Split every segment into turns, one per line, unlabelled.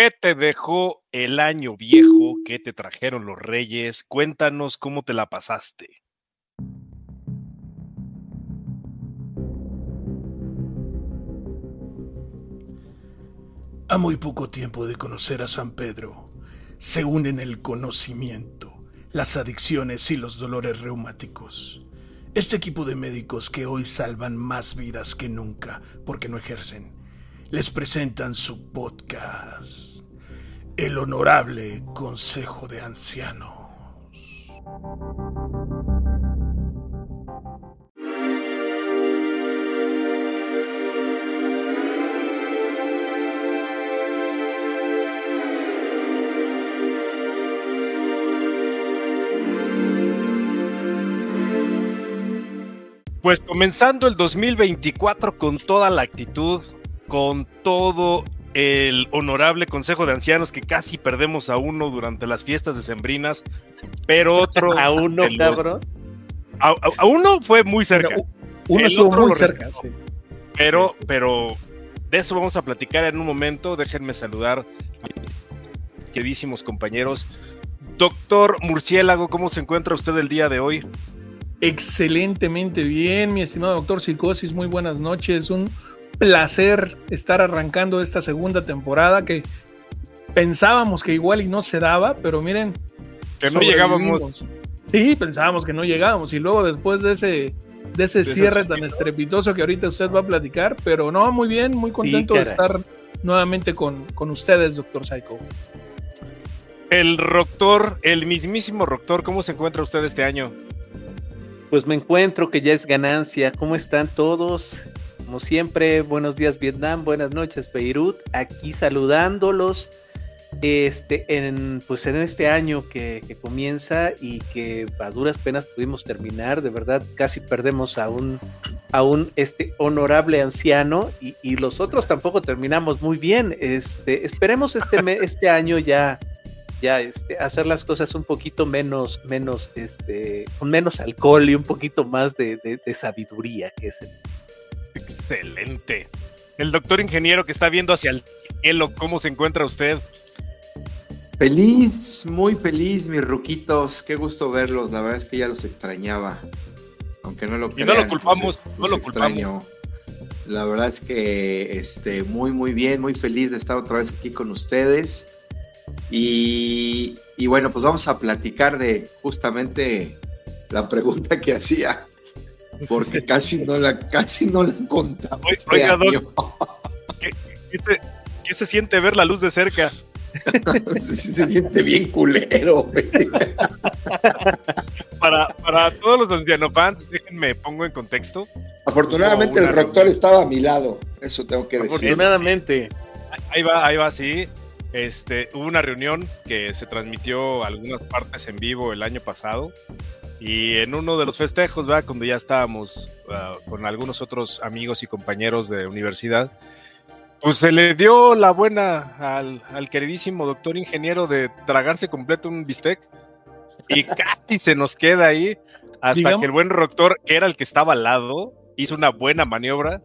¿Qué te dejó el año viejo? ¿Qué te trajeron los reyes? Cuéntanos cómo te la pasaste.
A muy poco tiempo de conocer a San Pedro, se unen el conocimiento, las adicciones y los dolores reumáticos. Este equipo de médicos que hoy salvan más vidas que nunca porque no ejercen, les presentan su podcast, El Honorable Consejo de Ancianos.
Pues comenzando el 2024 con toda la actitud, con todo el honorable Consejo de Ancianos que casi perdemos a uno durante las fiestas decembrinas, pero otro...
¿A uno, cabrón?
A, uno fue muy cerca.
uno estuvo muy cerca, sí.
Pero, pero de eso vamos a platicar en un momento. Déjenme saludar a queridísimos compañeros. Doctor Murciélago, ¿cómo se encuentra usted el día de hoy?
Excelentemente bien, mi estimado doctor Psicosis, muy buenas noches. Un placer estar arrancando esta segunda temporada que pensábamos que igual y no se daba, pero miren.
Que no llegábamos.
Sí, pensábamos que no llegábamos y luego después de ese, de ese cierre tan estrepitoso que ahorita usted va a platicar, pero no, muy bien, muy contento de estar nuevamente con, con ustedes, doctor Psycho.
El doctor, el mismísimo doctor, ¿cómo se encuentra usted este año?
Pues me encuentro que ya es ganancia. ¿Cómo están todos? Como siempre, buenos días Vietnam, buenas noches Beirut, aquí saludándolos. Este, en, pues en este año que, comienza y que a duras penas pudimos terminar, de verdad casi perdemos a un, a un este, honorable anciano y, y los otros tampoco terminamos muy bien. Este, esperemos este, este año ya ya este, hacer las cosas un poquito menos, menos, este, con menos alcohol y un poquito más de, sabiduría, que es
Excelente. El doctor ingeniero que está viendo hacia el cielo, ¿cómo se encuentra usted?
Feliz, muy feliz, mis ruquitos. Qué gusto verlos. La verdad es que ya los extrañaba. Aunque no lo crean.
Y no lo culpamos, no lo culpamos.
La verdad es que este, muy, muy bien, muy feliz de estar otra vez aquí con ustedes. Y, bueno, pues vamos a platicar de justamente la pregunta que hacía, porque casi no la, casi no la contamos.
Este ¿qué, se, siente ver la luz de cerca?
se, siente bien culero.
para, para todos los ancianos fans, déjenme pongo en contexto.
Afortunadamente el rector estaba a mi lado, eso tengo que decir.
Afortunadamente. Ahí va, ahí va, sí. Este, hubo una reunión que se transmitió algunas partes en vivo el año pasado y en uno de los festejos, ¿verdad? cuando ya estábamos ah, con algunos otros amigos y compañeros de universidad, pues se le dio la buena al, queridísimo doctor ingeniero de tragarse completo un bistec y casi se nos queda ahí hasta que el buen doctor, que era el que estaba al lado, hizo una buena maniobra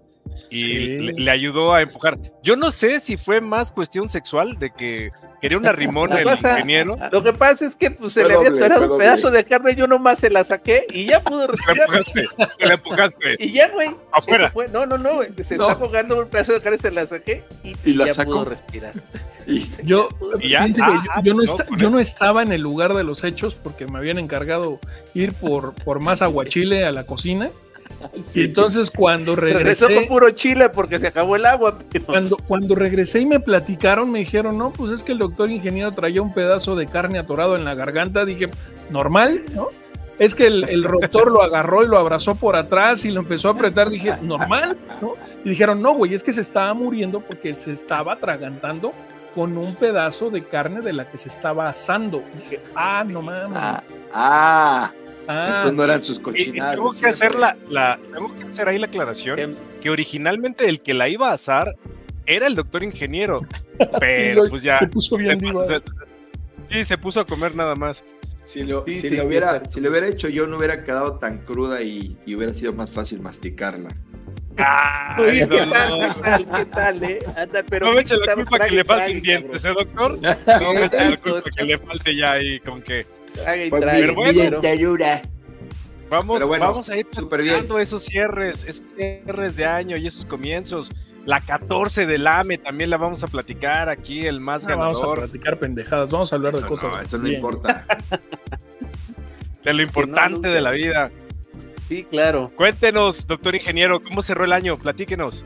y le, ayudó a empujar. Yo no sé si fue más cuestión sexual de que quería una rimona el ingeniero.
Lo que pasa es que pues, se le había atorado un pedazo de carne, yo nomás se la saqué y ya pudo respirar.
Le empujaste,
Y ya, güey. Afuera. Fue. No, no, no, Se está jugando un pedazo de carne, se la saqué y, ya pudo respirar.
yo, yo, no yo no estaba en el lugar de los hechos porque me habían encargado ir por, por más aguachile a la cocina y entonces cuando regresé.
Regresó con puro chile porque se acabó el agua.
Cuando, cuando regresé y me platicaron, me dijeron, no, pues es que el doctor ingeniero traía un pedazo de carne atorado en la garganta. Dije, normal, ¿no? Es que el, el rotor lo agarró y lo abrazó por atrás y lo empezó a apretar. Dije, normal, ¿no? Y dijeron, no, güey, es que se estaba muriendo porque se estaba atragantando con un pedazo de carne de la que se estaba asando. Dije, ah, no mames.
ah. ah. Ah, no eran sus cochinadas.
Tengo que hacer la, tengo que hacer ahí la aclaración que originalmente el que la iba a asar era el doctor ingeniero, pero pues ya
se puso bien
Sí, se puso a comer nada más.
Si lo, hubiera, si lo hubiera hecho yo no hubiera quedado tan cruda y, hubiera sido más fácil masticarla.
Ay,
¿qué,
no,
tal,
no.
¿Qué tal? ¿Qué tal, eh? Anda, pero
No me eche la culpa que le falten dientes, ¿eh, doctor? No me eche la culpa que le falte ya ahí con que.
Pues
bueno. Vamos,
bueno,
vamos a ir platicando esos cierres, esos cierres de año y esos comienzos. La 14 del AME también la vamos a platicar aquí, el más
Ah, vamos a
ganador
platicar pendejadas, vamos a hablar
Eso
de cosas.
no, eso no
bien.
importa.
de lo importante de la vida.
Sí, claro.
Cuéntenos, doctor ingeniero, ¿cómo cerró el año? Platíquenos.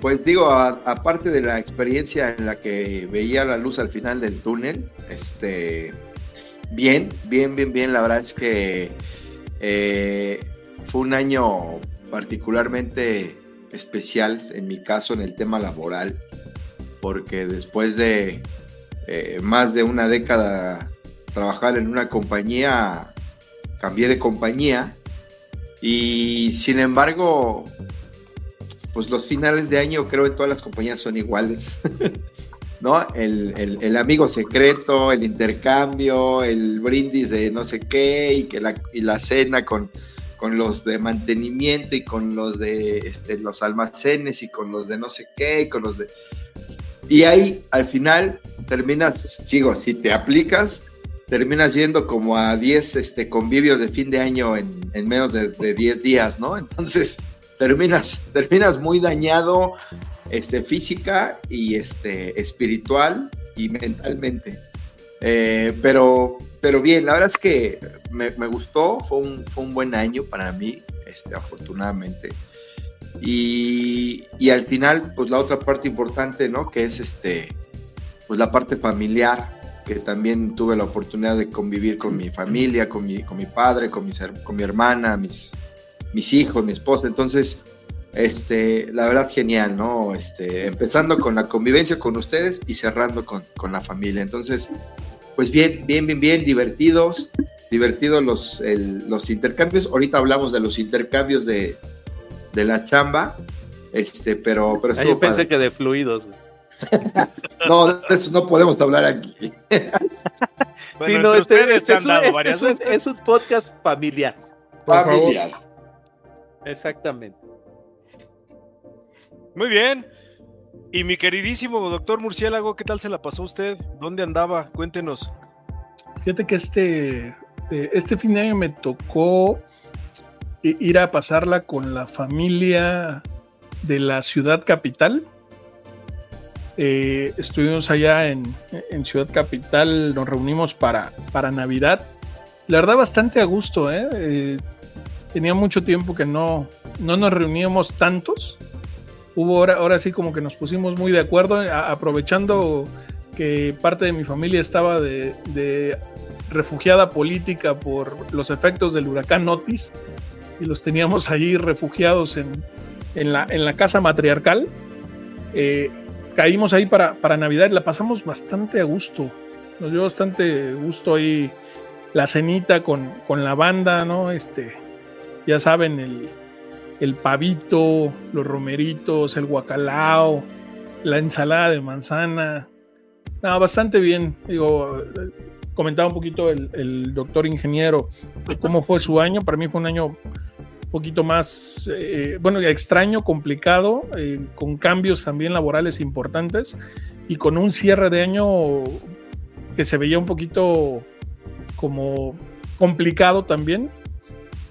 Pues digo, a- aparte de la experiencia en la que veía la luz al final del túnel, este, bien, bien, bien, bien. La verdad es que eh, fue un año particularmente especial en mi caso en el tema laboral, porque después de eh, más de una década trabajar en una compañía, cambié de compañía y sin embargo pues los finales de año creo en todas las compañías son iguales. ¿No? El, el- amigo secreto, el intercambio, el brindis de no sé qué y, que la, y la cena con, con los de mantenimiento y con los de este, los almacenes y con los de no sé qué y con los de... Y ahí al final terminas, sigo, si te aplicas, terminas yendo como a 10 este, convivios de fin de año en, en menos de, de 10 días, ¿no? Entonces terminas, terminas muy dañado este, física y este, espiritual y mentalmente. Eh, pero, pero bien, la verdad es que me, me gustó, fue un, fue un buen año para mí, este, afortunadamente. Y, y al final, pues la otra parte importante, ¿no? Que es este, pues la parte familiar, que también tuve la oportunidad de convivir con mi familia, con mi, con mi padre, con, her- con mi hermana, mis, mis hijos, mi esposa. Entonces, este, la verdad, genial, ¿no? Este, empezando con la convivencia con ustedes y cerrando con, con la familia. Entonces, pues bien, bien, bien, bien, divertidos, divertidos los, el- los intercambios. Ahorita hablamos de los intercambios de, de la chamba, este, pero, pero
Ah,
estuvo
yo pensé
padre.
que de fluidos, güey.
No, de eso no podemos hablar aquí.
sí,
Bueno,
no,
entre
este, este es, un, este es un-
veces.
es un podcast familiar.
Familiar.
Exactamente.
Muy bien. Y mi queridísimo doctor Murciélago, ¿qué tal se la pasó usted? ¿Dónde andaba? Cuéntenos.
Fíjate que este, eh, este fin de año me tocó ir a pasarla con la familia de la ciudad capital. Eh, estuvimos allá en, en Ciudad Capital, nos reunimos para, para Navidad. La verdad, bastante a gusto, ¿eh? Eh, tenía mucho tiempo que no, no nos reuníamos tantos. Hubo ahora, ahora sí como que nos pusimos muy de acuerdo, a- aprovechando que parte de mi familia estaba de, de refugiada política por los efectos del huracán Otis y los teníamos allí refugiados en, en la, en la casa matriarcal. Eh, caímos ahí para, para Navidad y la pasamos bastante a gusto. Nos dio bastante gusto ahí la cenita con, con la banda, ¿no? Este, ya saben, el, el pavito, los romeritos, el guacalao, la ensalada de manzana. No, bastante bien. Digo, comentaba un poquito el, doctor ingeniero cómo fue su año. Para mí fue un año un poquito más, eh, bueno, extraño, complicado, eh, con cambios también laborales importantes y con un cierre de año que se veía un poquito como complicado también.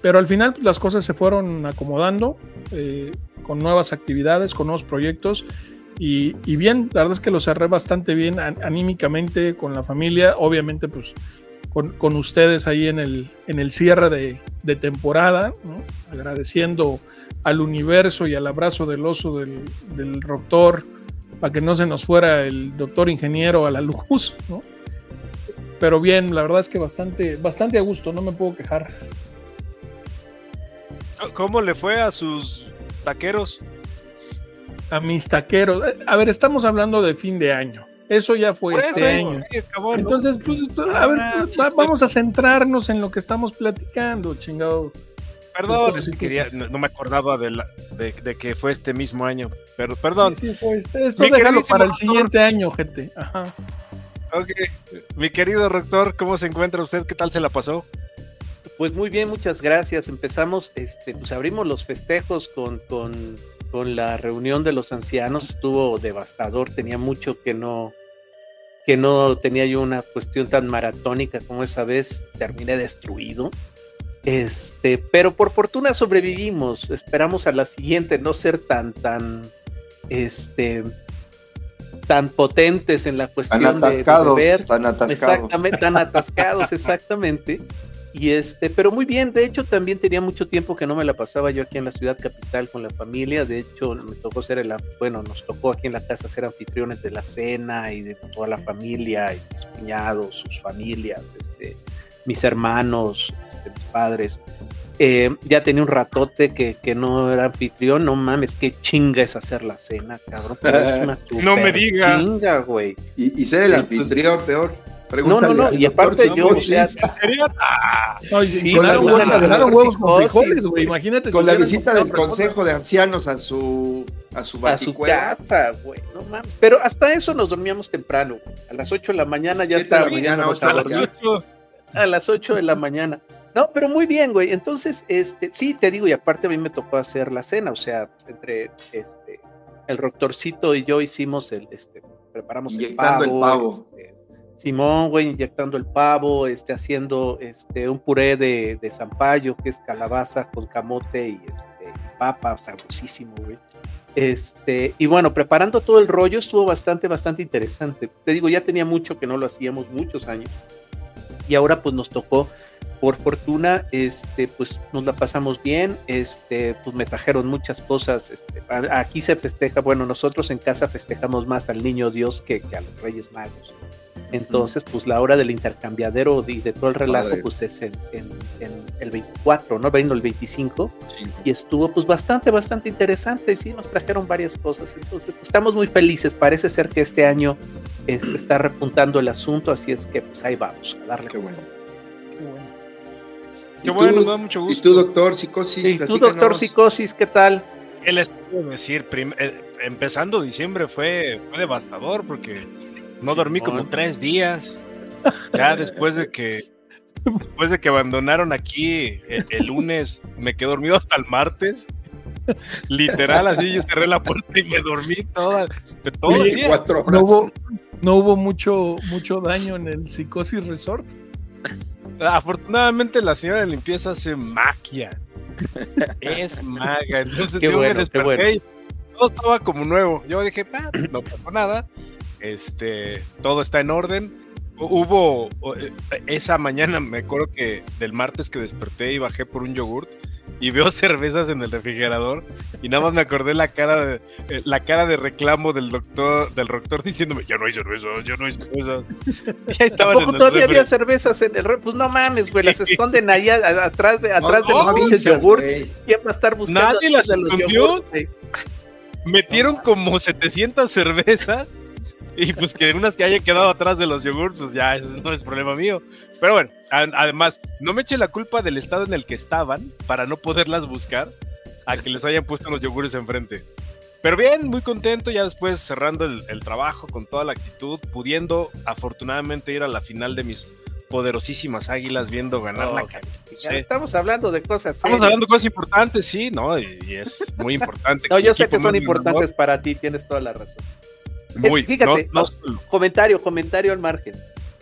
Pero al final pues, las cosas se fueron acomodando eh, con nuevas actividades, con nuevos proyectos. Y, y, bien, la verdad es que lo cerré bastante bien anímicamente con la familia, obviamente pues con, con ustedes ahí en el, en el cierre de, de temporada, agradeciendo al universo y al abrazo del oso del, del doctor para que no se nos fuera el doctor ingeniero a la luz, ¿no? Pero bien, la verdad es que bastante, bastante a gusto, no me puedo quejar.
¿Cómo le fue a sus taqueros?
A mis taqueros. A ver, estamos hablando de fin de año. Eso ya fue este
eso,
año. Entonces, pues, a ver,
Ah,
pues,
sí,
va-
sí.
vamos a centrarnos en lo que estamos platicando, chingado.
Perdón, quería- no, no me acordaba de, la- de, de que fue este mismo año. Pero perdón.
Sí, sí, pues, esto déjalo para el
doctor.
siguiente año, gente. Ajá.
Ok. Mi querido rector, ¿cómo se encuentra usted? ¿Qué tal se la pasó?
Pues muy bien, muchas gracias. Empezamos, este, pues abrimos los festejos con, con, con la reunión de los ancianos. Estuvo devastador, tenía mucho que no, que no tenía yo una cuestión tan maratónica como esa vez. Terminé destruido. Este, pero por fortuna sobrevivimos. Esperamos a la siguiente no ser tan, tan, este, tan potentes en la cuestión
Tan atascados,
de, de beber.
tan atascados.
Exactamente, tan atascados, exactamente. Y este, pero muy bien, de hecho también tenía mucho tiempo que no me la pasaba yo aquí en la ciudad capital con la familia, de hecho me tocó ser el, bueno, nos tocó aquí en la casa ser anfitriones de la cena y de toda la familia, y mis cuñados, sus familias, este, mis hermanos, este, mis padres. Eh, ya tenía un ratote que, que no era anfitrión, no mames, qué chinga es hacer la cena, cabrón. pero es una
No me
super
diga.
Chinga, güey.
Y, y ser el anfitrión, peor.
No, no, no, y aparte yo, o sea,
huevos con
psicosis,
frijoles, güey. Imagínate.
con
si
la visita del Consejo de Ancianos a su a su
a su casa, güey, no mames. Pero hasta eso nos dormíamos temprano, güey. A las 8 de la mañana ya
mañana, de
a
la
dormir.
Ocho.
A las 8 de la mañana. No, pero muy bien, güey. Entonces, este, sí, te digo, y aparte a mí me tocó hacer la cena, o sea, entre este, el doctorcito y yo hicimos el, este, preparamos el
Inyectando el
pavo.
pavo.
este, Simón, güey, inyectando el pavo, este, haciendo este, un puré de, de zampayo, que es calabaza con camote y este, papa, sabrosísimo, güey. Este, y bueno, preparando todo el rollo estuvo bastante, bastante interesante. Te digo, ya tenía mucho que no lo hacíamos, muchos años. Y ahora pues nos tocó, por fortuna, este, pues nos la pasamos bien, este, pues me trajeron muchas cosas. Este, aquí se festeja, bueno, nosotros en casa festejamos más al niño Dios que, que a los Reyes Magos. Entonces, pues la hora del intercambiadero y de todo el relajo, pues es en, en- en el 24, ¿no? Vino el 25 y estuvo pues bastante, bastante interesante. Sí, nos trajeron varias cosas. Entonces, pues, estamos muy felices. Parece ser que este año este, está repuntando el asunto, así es que pues ahí vamos a darle.
Qué bueno.
Qué
¿Y
bueno,
tú-
nos da mucho
¿Y
gusto.
tú, doctor Psicosis?
Y tú, doctor Psicosis, ¿qué tal?
¿Qué les puedo decir? Prim- eh, empezando diciembre fue, fue devastador porque no dormí como tres días. Ya después de que después de que abandonaron aquí el, el lunes, me quedé dormido hasta el martes. Literal, así yo cerré la puerta y me dormí toda, de todo el día.
Cuatro horas.
No hubo, no hubo mucho, mucho daño en el Psicosis Resort.
Afortunadamente la señora de limpieza hace magia. Es maga. Entonces
Qué
yo
bueno,
me desperté
bueno.
y todo estaba como nuevo. Yo dije, "Ah, no pasó nada. Este, todo está en orden. Hu- Hubo eh, esa mañana, me acuerdo que del martes que desperté y bajé por un yogurt y veo cervezas en el refrigerador y nada más me acordé la cara de, eh, la cara de reclamo del doctor del doctor diciéndome ya no hay cerveza, ya no hay cerveza. Y ahí estaban en
Tampoco
el
todavía
refri.
había cervezas en el re- Pues no mames, güey, las esconden ahí a- a- atrás de, atrás de
No,
los
no
pinches yogurts. ¿Quién va a estar buscando
Nadie las
de los
escondió.
yogurts,
metieron como 700 cervezas y pues que unas que hayan quedado atrás de los yogurts, pues ya eso no es problema mío. Pero bueno, además, no me eche la culpa del estado en el que estaban para no poderlas buscar a que les hayan puesto los yogures enfrente. Pero bien, muy contento, ya después cerrando el, el trabajo con toda la actitud, pudiendo afortunadamente ir a la final de mis poderosísimas águilas viendo ganar la cancha.
Ya Estamos hablando de cosas
Estamos
serias.
hablando de cosas importantes, sí, ¿no? Y, y es muy importante.
No, yo sé que son importantes para ti, tienes toda la razón.
Muy,
Fíjate,
no- no.
Comentario, comentario al margen.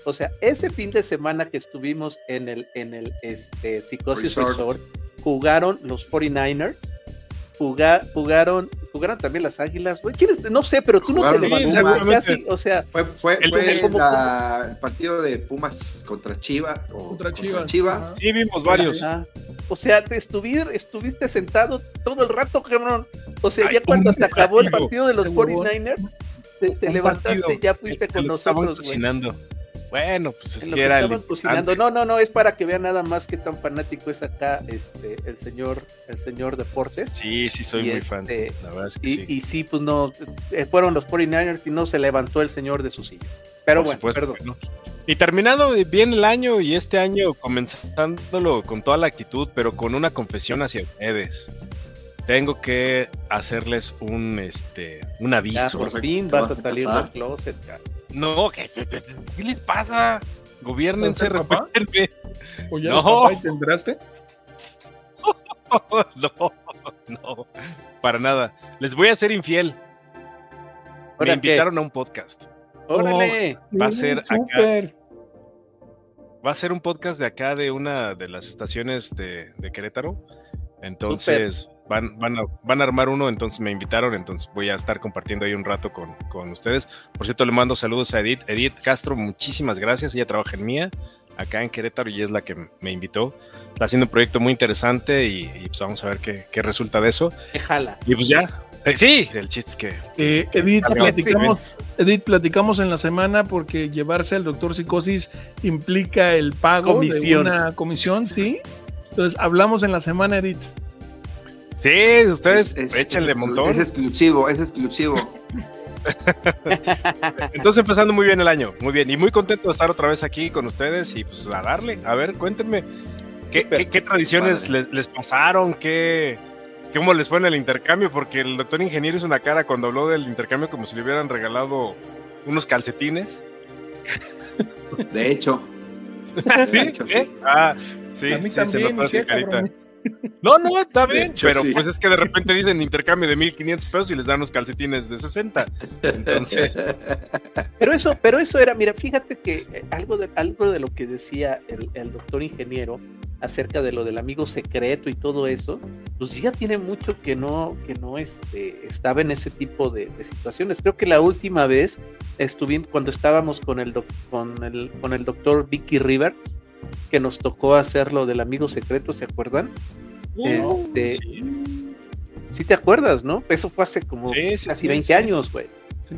O sea, ese fin de semana que estuvimos en el, en el este, Psicosis
Resort.
Resort, jugaron los 49ers, juga- jugaron, jugaron también las Águilas, güey. No sé, pero tú no te güey, casi, o sea,
Fue, fue,
El-
fue
el- como-
la- el partido de Pumas contra Chivas. o
Contra Chivas. Ajá.
Sí, vimos varios.
ajá. o sea, te estuvir, estuviste sentado todo el rato, cabrón. O sea,
Ay,
ya cuando se acabó el
partido.
de los
Qué huevón.
49ers, te, levantaste
partido.
ya fuiste con nosotros,
cocinando. Bueno, pues es
En
que
que
era el
cocinando. No, no, no, es para que vean nada más que tan fanático es acá este el señor, el señor Deportes.
Sí, sí, soy
Y
muy fan.
este,
La verdad es que
Y
sí.
y sí. pues no, eh, fueron los 49ers y no se levantó el señor de su silla. Pero
Por
bueno,
supuesto
perdón.
que no. Y terminado bien el año y este año comenzándolo con toda la actitud, pero con una confesión hacia ustedes. Tengo que hacerles un este un
Ya,
aviso.
por
¿Qué
fin
vas a
salir del closet, cara.
No, ¿qué, qué- qué- qué les pasa? Gobiernense, respétenme.
¿O ya
No.
y te enteraste?
no, no, para nada. Les voy a ser infiel. Me invitaron a un podcast.
Órale.
Va a ser acá.
Súper.
Va a ser un podcast de acá de una de las estaciones de, de Querétaro. Entonces van, van, a, van a armar uno, entonces me invitaron, entonces voy a estar compartiendo ahí un rato con, con ustedes. Por cierto, le mando saludos a Edith. Edith Castro, muchísimas gracias. Ella trabaja en Mía, acá en Querétaro, y es la que me invitó. Está haciendo un proyecto muy interesante y, y pues vamos a ver qué, qué resulta de eso.
Jala.
Y pues ya. Eh, sí, el chiste es que
Eh, Edith, platicamos, Edith, platicamos en la semana porque llevarse al doctor Psicosis implica el pago
Comisión.
de una comisión, ¿sí? Entonces, hablamos en la semana, Edith.
Sí, ustedes
Es- es-
échenle
es-
montón.
Es exclusivo, es exclusivo.
Entonces empezando muy bien el año, muy bien. Y muy contento de estar otra vez aquí con ustedes y pues a darle. A ver, cuéntenme, ¿qué,
Súper.
qué- qué tradiciones les, les pasaron? ¿Qué, ¿Cómo les fue en el intercambio? Porque el doctor ingeniero hizo una cara cuando habló del intercambio como si le hubieran regalado unos calcetines.
De hecho,
¿Sí?
hecho, sí.
¿Eh? Ah, sí,
a mí
sí, se
también,
notó
sí,
carita. No, no, está bien,
hecho,
pero
sí.
pues es que de repente dicen intercambio de 1500 pesos y les dan unos calcetines de 60. Entonces,
Pero eso, pero eso era, mira, fíjate que eh, algo de, algo de lo que decía el, el doctor ingeniero acerca de lo del amigo secreto y todo eso, pues ya tiene mucho que no, que no este, estaba en ese tipo de, de situaciones. Creo que la última vez estuvimos cuando estábamos con el, doc- con el, con el doctor Vicky Rivers, que nos tocó hacer lo del amigo secreto, ¿se acuerdan? Este,
sí,
Sí te acuerdas, ¿no? Eso fue hace como
Sí, sí,
casi
sí,
20
sí.
años, güey.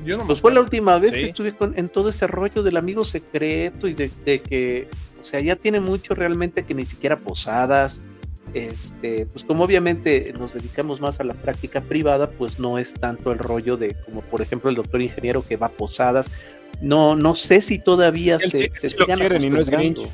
Yo no
Pues fue la última vez que estuve con- en todo ese rollo del amigo secreto y de, de que, o sea, ya tiene mucho realmente que ni siquiera posadas. Este, pues como obviamente nos dedicamos más a la práctica privada, pues no es tanto el rollo de como por ejemplo el doctor ingeniero que va a posadas. No, no sé si todavía se, se
lo
sigan
quieren y no es
acostumbrando.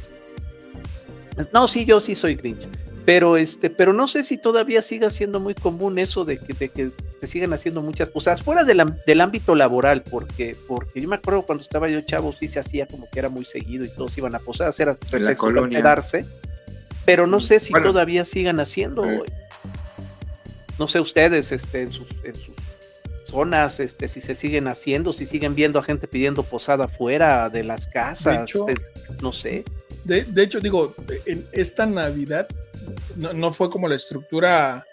No, sí, yo sí soy Grinch. Pero este, pero no sé si todavía siga siendo muy común eso de que, de que se sigan haciendo muchas posadas fuera del, del ámbito laboral, porque, porque yo me acuerdo cuando estaba yo chavo, sí se hacía como que era muy seguido y todos iban a posadas, era pretexto para
colonia.
quedarse, pero no sé si
Bueno.
todavía sigan haciendo.
Eh.
No sé ustedes, este, en sus, en sus zonas, este, si se siguen haciendo, si siguen viendo a gente pidiendo posada fuera de las casas,
hecho,
de- no sé.
De, de hecho, digo, en esta Navidad no, no fue como la estructura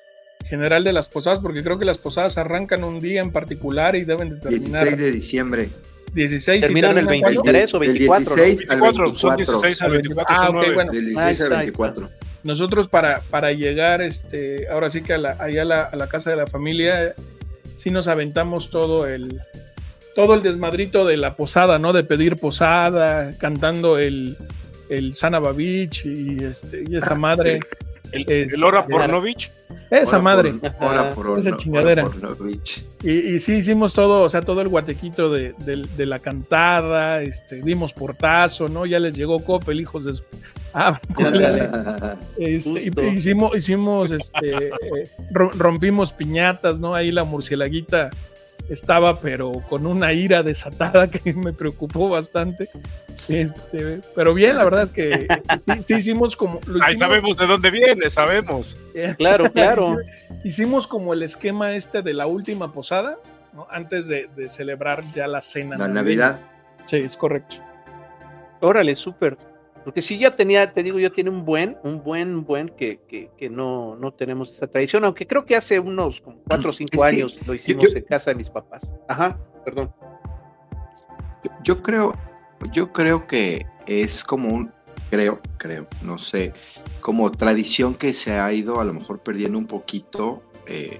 general de las posadas, porque creo que las posadas arrancan un día en particular y deben de terminar
16 de diciembre.
16 y
Terminan el
terminan cuándo?
23 o
Del
24. ¿no?
16 al
24, son
24.
16 al 24.
Ah,
son
ok, bueno.
Del
Ahí
16
está,
al
ahí está.
24.
Nosotros para, para llegar este, ahora sí que a la, allá a la, a la casa de la familia, sí nos aventamos todo el, todo el desmadrito de la posada, ¿no? De pedir posada, cantando el, el Sana Babich y, este, y esa madre.
El,
Eh,
el Hora
claro.
Pornovich.
Esa
Hora
madre.
por- Hora por
Esa chingadera.
hora por Novich.
Y, y sí hicimos todo, o sea, todo el guatequito de, de- de la cantada, este, dimos portazo, ¿no? Ya les llegó Coppel, hijos de su... Ah. Este, hicimos, hicimos, este, eh, ro- rompimos piñatas, ¿no? Ahí la murcielaguita estaba, pero con una ira desatada que me preocupó bastante. Este, pero bien, la verdad es que sí, sí hicimos como. lo
Ahí
hicimos-
sabemos de dónde viene, sabemos.
Claro, claro.
Hicimos como el esquema este de la última posada, ¿no? Antes de, de celebrar ya la cena.
La. Navidad.
Sí, es correcto.
Órale, súper. Porque sí ya tenía, te digo, yo tiene un buen, un buen, buen que, que, que no, no tenemos esa tradición, aunque creo que hace unos como cuatro o cinco
Es
años lo hicimos
yo-
en casa de mis papás. Ajá, perdón.
Yo, yo creo, yo creo que es como un, creo, creo, no sé, como tradición que se ha ido a lo mejor perdiendo un poquito, eh,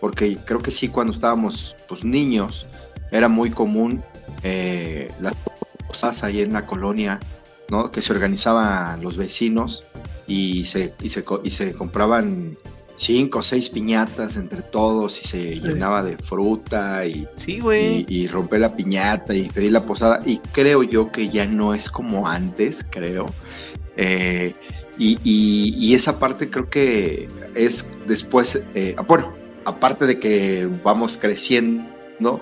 porque creo que sí cuando estábamos pues niños era muy común eh, las cosas ahí en la colonia, ¿no? Que se organizaban los vecinos y se, y se, y se compraban cinco o seis piñatas entre todos y se llenaba de fruta y
Sí,
y, y romper la piñata y pedir la posada. Y creo yo que ya no es como antes, creo. Eh, y, y- esa parte creo que es después, eh, bueno, aparte de que vamos creciendo, ¿no?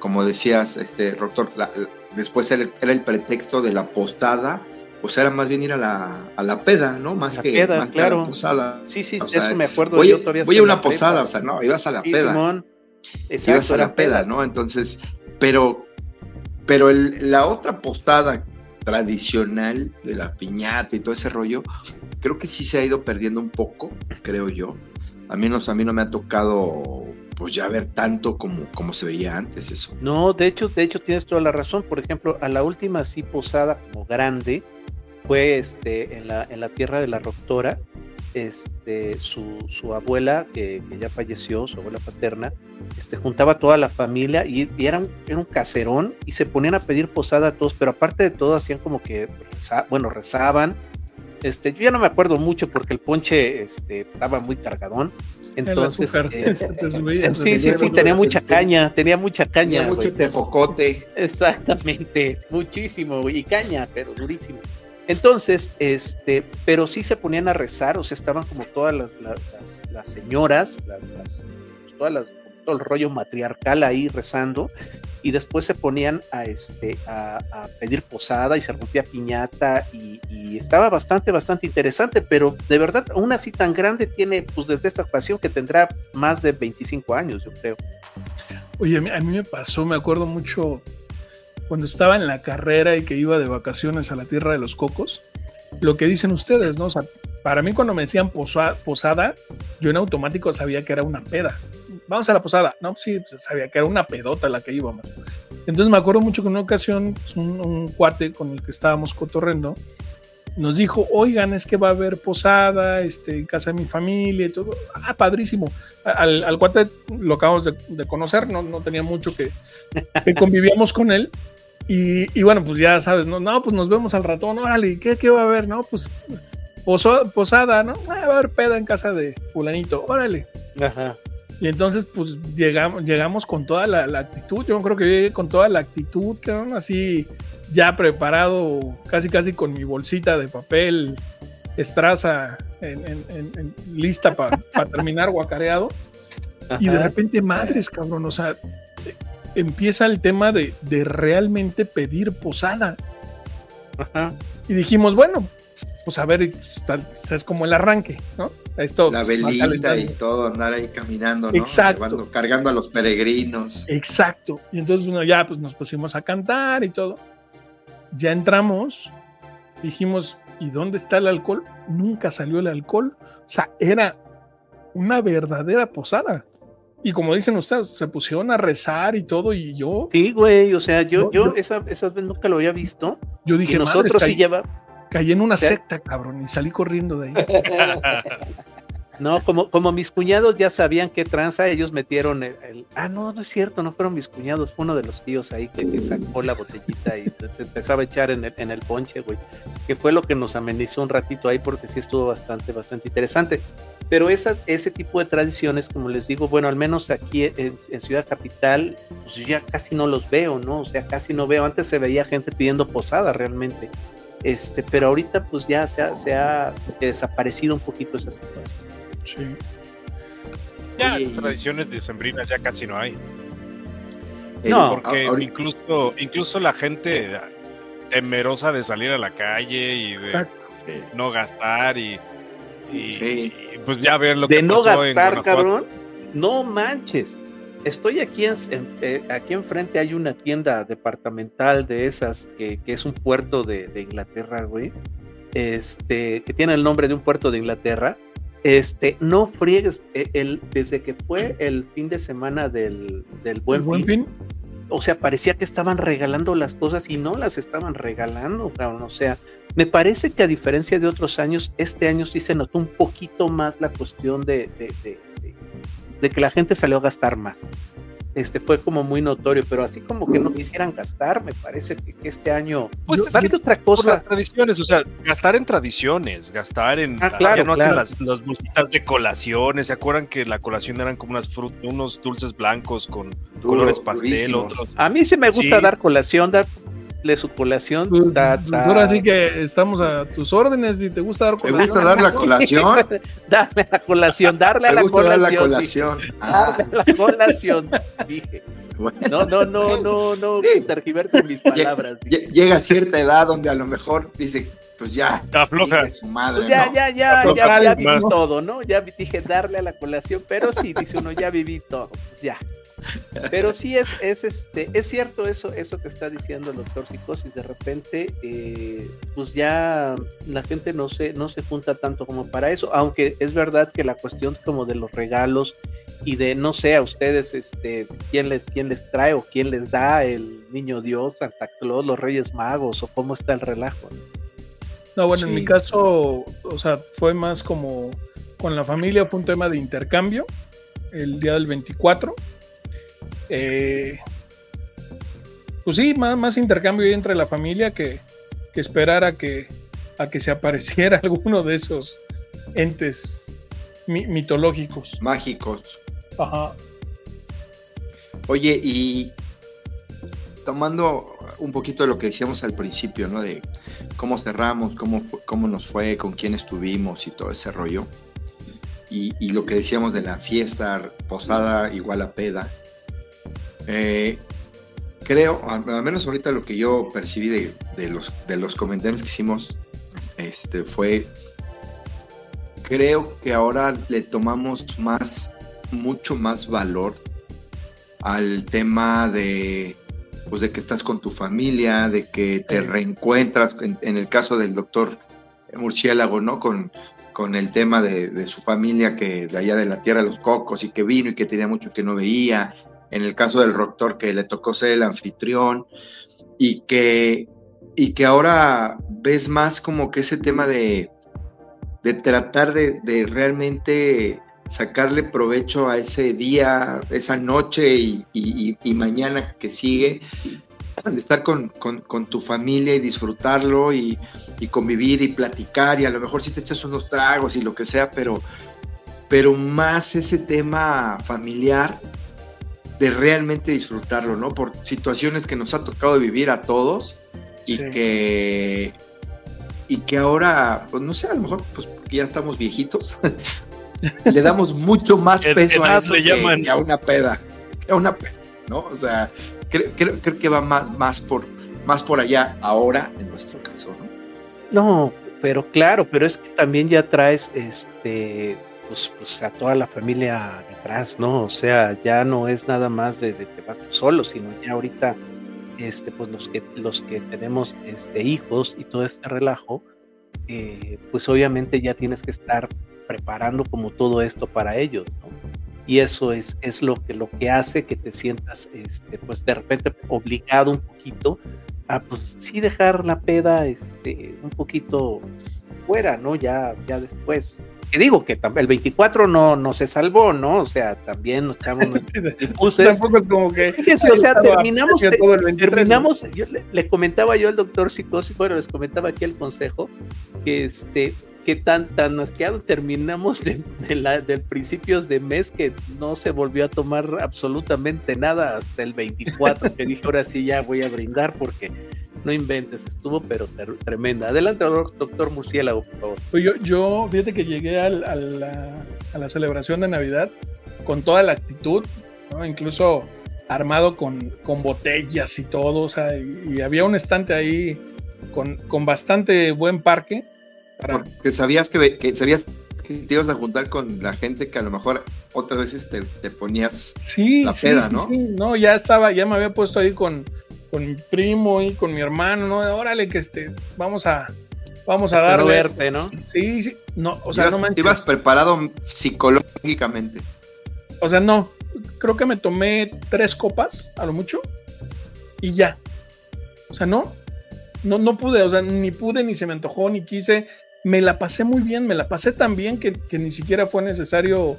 Como decías, este, doctor, la- después era, el pretexto de la postada pues era más bien ir a la, a la peda, ¿no? Más
La
que,
peda,
más que a
claro.
la posada.
Sí, sí,
O
eso me acuerdo.
Voy,
yo todavía
voy a una posada, o sea, no, ibas a la
Sí,
peda.
Simón.
ibas a la peda, ¿no? Entonces, pero, pero el- la otra posada tradicional de la piñata y todo ese rollo, creo que sí se ha ido perdiendo un poco, creo yo. A mí no, a mí no me ha tocado, pues ya ver tanto como, como se veía antes eso.
No, de hecho, de hecho tienes toda la razón. Por ejemplo, a la última sí posada como grande fue este en la, en la tierra de la doctora. Este, su, su abuela, que, ya falleció, su abuela paterna, este, juntaba toda la familia y, y era, un, caserón y se ponían a pedir posada a todos, pero aparte de todo hacían como que, bueno, rezaban. Este, yo ya no me acuerdo mucho porque el ponche este, estaba muy cargadón. Entonces, eh,
subía,
Sí, sí, sí,
mucho.
tenía mucha caña, tenía mucha
Tenía
caña.
mucho
güey.
tejocote.
Exactamente, muchísimo, y caña, pero durísimo. Entonces, este, pero sí se ponían a rezar, o sea, estaban como todas las, las, las- las señoras, las, las- pues, todas las, todo el rollo matriarcal ahí rezando, y después se ponían a, este, a, a pedir posada y se rompía piñata, y, estaba bastante, bastante interesante, pero de verdad, aún así tan grande tiene, pues desde esta ocasión que tendrá más de 25 años, yo creo.
Oye, a mí, a mí me pasó, me acuerdo mucho cuando estaba en la carrera y que iba de vacaciones a la Tierra de los Cocos, lo que dicen ustedes, ¿no? O sea, para mí cuando me decían posa- posada, yo en automático sabía que era una peda. Vamos a la posada, ¿no? Sí, pues, sabía que era una pedota la que íbamos. Entonces me acuerdo mucho que en una ocasión pues, un, un cuate con el que estábamos cotorrendo nos dijo, oigan, es que va a haber posada este, en casa de mi familia y todo. Ah, padrísimo. Al, al cuate lo acabamos de, de conocer, no, no tenía mucho que, que convivíamos con él. Y, y bueno, pues ya sabes, no, no, pues nos vemos al ratón, órale, ¿qué, qué va a haber? No, pues poso- posada, ¿no? Ah, va a haber peda en casa de fulanito, órale.
Ajá.
Y entonces, pues llegamos, llegamos con toda la, la actitud. Yo creo que llegué con toda la actitud, cabrón, así ya preparado, casi casi con mi bolsita de papel estraza en, en- en- en- lista para terminar guacareado. Y de
Ajá.
repente, madres, cabrón, o sea, empieza el tema de, de realmente pedir posada.
Ajá.
Y dijimos, bueno, pues a ver, es como el arranque, ¿no? Esto
La
pues, va
velita y todo, andar ahí caminando, ¿no?
Exacto.
Llevando- cargando a los peregrinos.
Exacto. Y entonces, bueno, ya pues nos pusimos a cantar y todo. Ya entramos, dijimos, ¿y dónde está el alcohol? Nunca salió el alcohol. O sea, era una verdadera posada. Y como dicen ustedes, se pusieron a rezar y todo, y yo,
Sí, güey, o sea, yo,
Yo-
yo
yo-
esa, esa vez nunca lo había visto.
yo
Y
dije,
nosotros
"Madres,
sí lleva.
Caí en una
¿Sí?
secta, cabrón, y salí corriendo de ahí.
No, como, como mis cuñados ya sabían qué tranza, ellos metieron el, el- Ah, no, no es cierto, no fueron mis cuñados, fue uno de los tíos ahí que, que sacó la botellita y se empezaba a echar en el, en el ponche, güey. Que fue lo que nos amenizó un ratito ahí porque sí estuvo bastante, bastante interesante. Pero esas, ese tipo de tradiciones, como les digo, bueno, al menos aquí en, en Ciudad Capital, pues yo ya casi no los veo, ¿no? O sea, casi no veo. Antes se veía gente pidiendo posada realmente. Este, pero ahorita pues ya se ha, se ha desaparecido un poquito esa situación.
Sí.
Ya,
Oye, y-
tradiciones decembrinas ya casi no hay.
El-
No,
Porque
ahorita-
incluso, incluso la gente temerosa de salir a la calle y de
Exacto.
sí.
no gastar y, y-
Sí.
y, pues ya ver lo
de
que
no
pasó en
gastar,
Guanajuato.
cabrón. No manches. Estoy aquí en, eh, aquí enfrente hay una tienda departamental de esas que, que es un puerto de, de Inglaterra, güey. Este, que tiene el nombre de un puerto de Inglaterra. Este, no friegues, eh, el, desde que fue el fin de semana del, del buen,
El buen
fin,
fin.
o sea, parecía que estaban regalando las cosas y no las estaban regalando, cabrón. O sea, me parece que a diferencia de otros años, este año sí se notó un poquito más la cuestión de, de, de- de- que la gente salió a gastar más. Este fue como muy notorio, pero así como que no quisieran gastar, me parece que, que este año.
Pues es
¿sabe
que
otra
Por
cosa?
las tradiciones, o sea, gastar en tradiciones, gastar en.
Ah, claro,
ya no hacen
claro.
las, las bolsitas de colaciones. ¿Se acuerdan que la colación eran como unas frut- unos dulces blancos con
Duro,
colores pastel,
durísimo.
otros?
A mí sí me gusta
Sí.
dar colación, darle su colación.
Pues,
ta-
pues,
ta-
ahora sí que estamos a tus órdenes y te gusta dar
¿Te gusta dar la colación?
darle a la colación, darle a
¿Te
la
gusta dar la
colación. dije.
colación? Ah,
Darle a la colación, dije. no, no, no, no, no,
Sí.
tergiversen mis palabras.
Lle- Llega a cierta edad donde a lo mejor dice, pues ya,
Afloja.
su madre,
Pues ya,
¿no?
ya, ya, ya,
Aflojar
ya
el
viví
más.
todo, ¿no? Ya dije darle a la colación, pero sí, dice uno, ya viví todo, pues ya. Pero sí es, es este, es cierto eso, eso que está diciendo el doctor Psicosis, de repente, eh, pues ya la gente no se, no se junta tanto como para eso, aunque es verdad que la cuestión como de los regalos y de, no sé, a ustedes, este, quién les, quién les trae o quién les da el niño Dios, Santa Claus, los Reyes Magos, o cómo está el relajo. ¿no?
No, bueno, en mi caso, o sea, fue más como con la familia, fue un tema de intercambio el día del 24. Eh, pues sí, más, más intercambio entre la familia que, que esperar a que, a que se apareciera alguno de esos entes mi- mitológicos.
Mágicos.
Ajá.
Oye, y tomando un poquito de lo que decíamos al principio, ¿no? De cómo cerramos, cómo, cómo nos fue, con quién estuvimos y todo ese rollo. Y, y lo que decíamos de la fiesta, posada igual a peda. Eh, creo, al, al menos ahorita lo que yo percibí de, de los, de los comentarios que hicimos, este, fue, creo que ahora le tomamos más, mucho más valor al tema de, pues de que estás con tu familia, de que te reencuentras, en, en el caso del doctor Murciélago, ¿no? Con, con el tema de, de su familia que de allá de la Tierra de los Cocos y que vino y que tenía mucho que no veía, en el caso del doctor que le tocó ser el anfitrión y que, y que ahora ves más como que ese tema de, de tratar de, de realmente sacarle provecho a ese día, esa noche y, y- y- mañana que sigue, de estar con, con- con tu familia y disfrutarlo y, y convivir y platicar y a lo mejor si te echas unos tragos y lo que sea, pero, pero más ese tema familiar de realmente disfrutarlo, ¿no? Por situaciones que nos ha tocado vivir a todos y
Sí.
que y que ahora, pues no sé, a lo mejor pues porque ya estamos viejitos, le damos mucho más peso a eso que,
llaman.
que a una peda, que a una peda, ¿no? O sea, creo, creo, creo que va más, más por más por allá ahora en nuestro caso, ¿no?
No, pero claro, pero es que también ya traes este pues, pues a toda la familia detrás, ¿no? O sea, ya no es nada más de, de que vas tú solo, sino ya ahorita este pues los que los que tenemos este hijos y todo este relajo, eh, pues obviamente ya tienes que estar preparando como todo esto para ellos, ¿no? Y eso es, es lo que lo que hace que te sientas este pues de repente obligado un poquito a pues sí dejar la peda este un poquito fuera, ¿no? Ya, ya después. Que digo que el 24 no, no se salvó, ¿no? O sea, también nos echamos.
Tampoco es como que.
Fíjense, o sea, terminamos,
todo el 23,
terminamos, yo le, le comentaba yo al doctor Psicosis, bueno, les comentaba aquí el consejo, que este, que tan, tan asqueado terminamos de, de la, de principios de mes que no se volvió a tomar absolutamente nada hasta el 24, que dije, ahora sí ya voy a brindar porque no inventes, estuvo pero tremenda. Adelante, doctor Murciélago, por favor.
Pues yo, yo, fíjate que llegué al- a, la, a la celebración de Navidad con toda la actitud, ¿no? incluso armado con, con botellas y todo, o sea, y, y había un estante ahí con, con bastante buen parque. Para,
Porque sabías que, que sabías que te ibas a juntar con la gente que a lo mejor otras veces te, te ponías
sí,
la
sí,
peda,
sí,
¿no?
sí, no, ya estaba, ya me había puesto ahí con, con mi primo y con mi hermano, ¿no? Órale, que este, vamos a, vamos a darle.
verte, ¿no?
Sí, sí, no, o sea,
ibas,
no manches.
ibas preparado psicológicamente.
O sea, no. Creo que me tomé tres copas, a lo mucho, y ya. O sea, no. No, no pude, o sea, ni pude, ni se me antojó, ni quise. Me la pasé muy bien, me la pasé tan bien que, que ni siquiera fue necesario.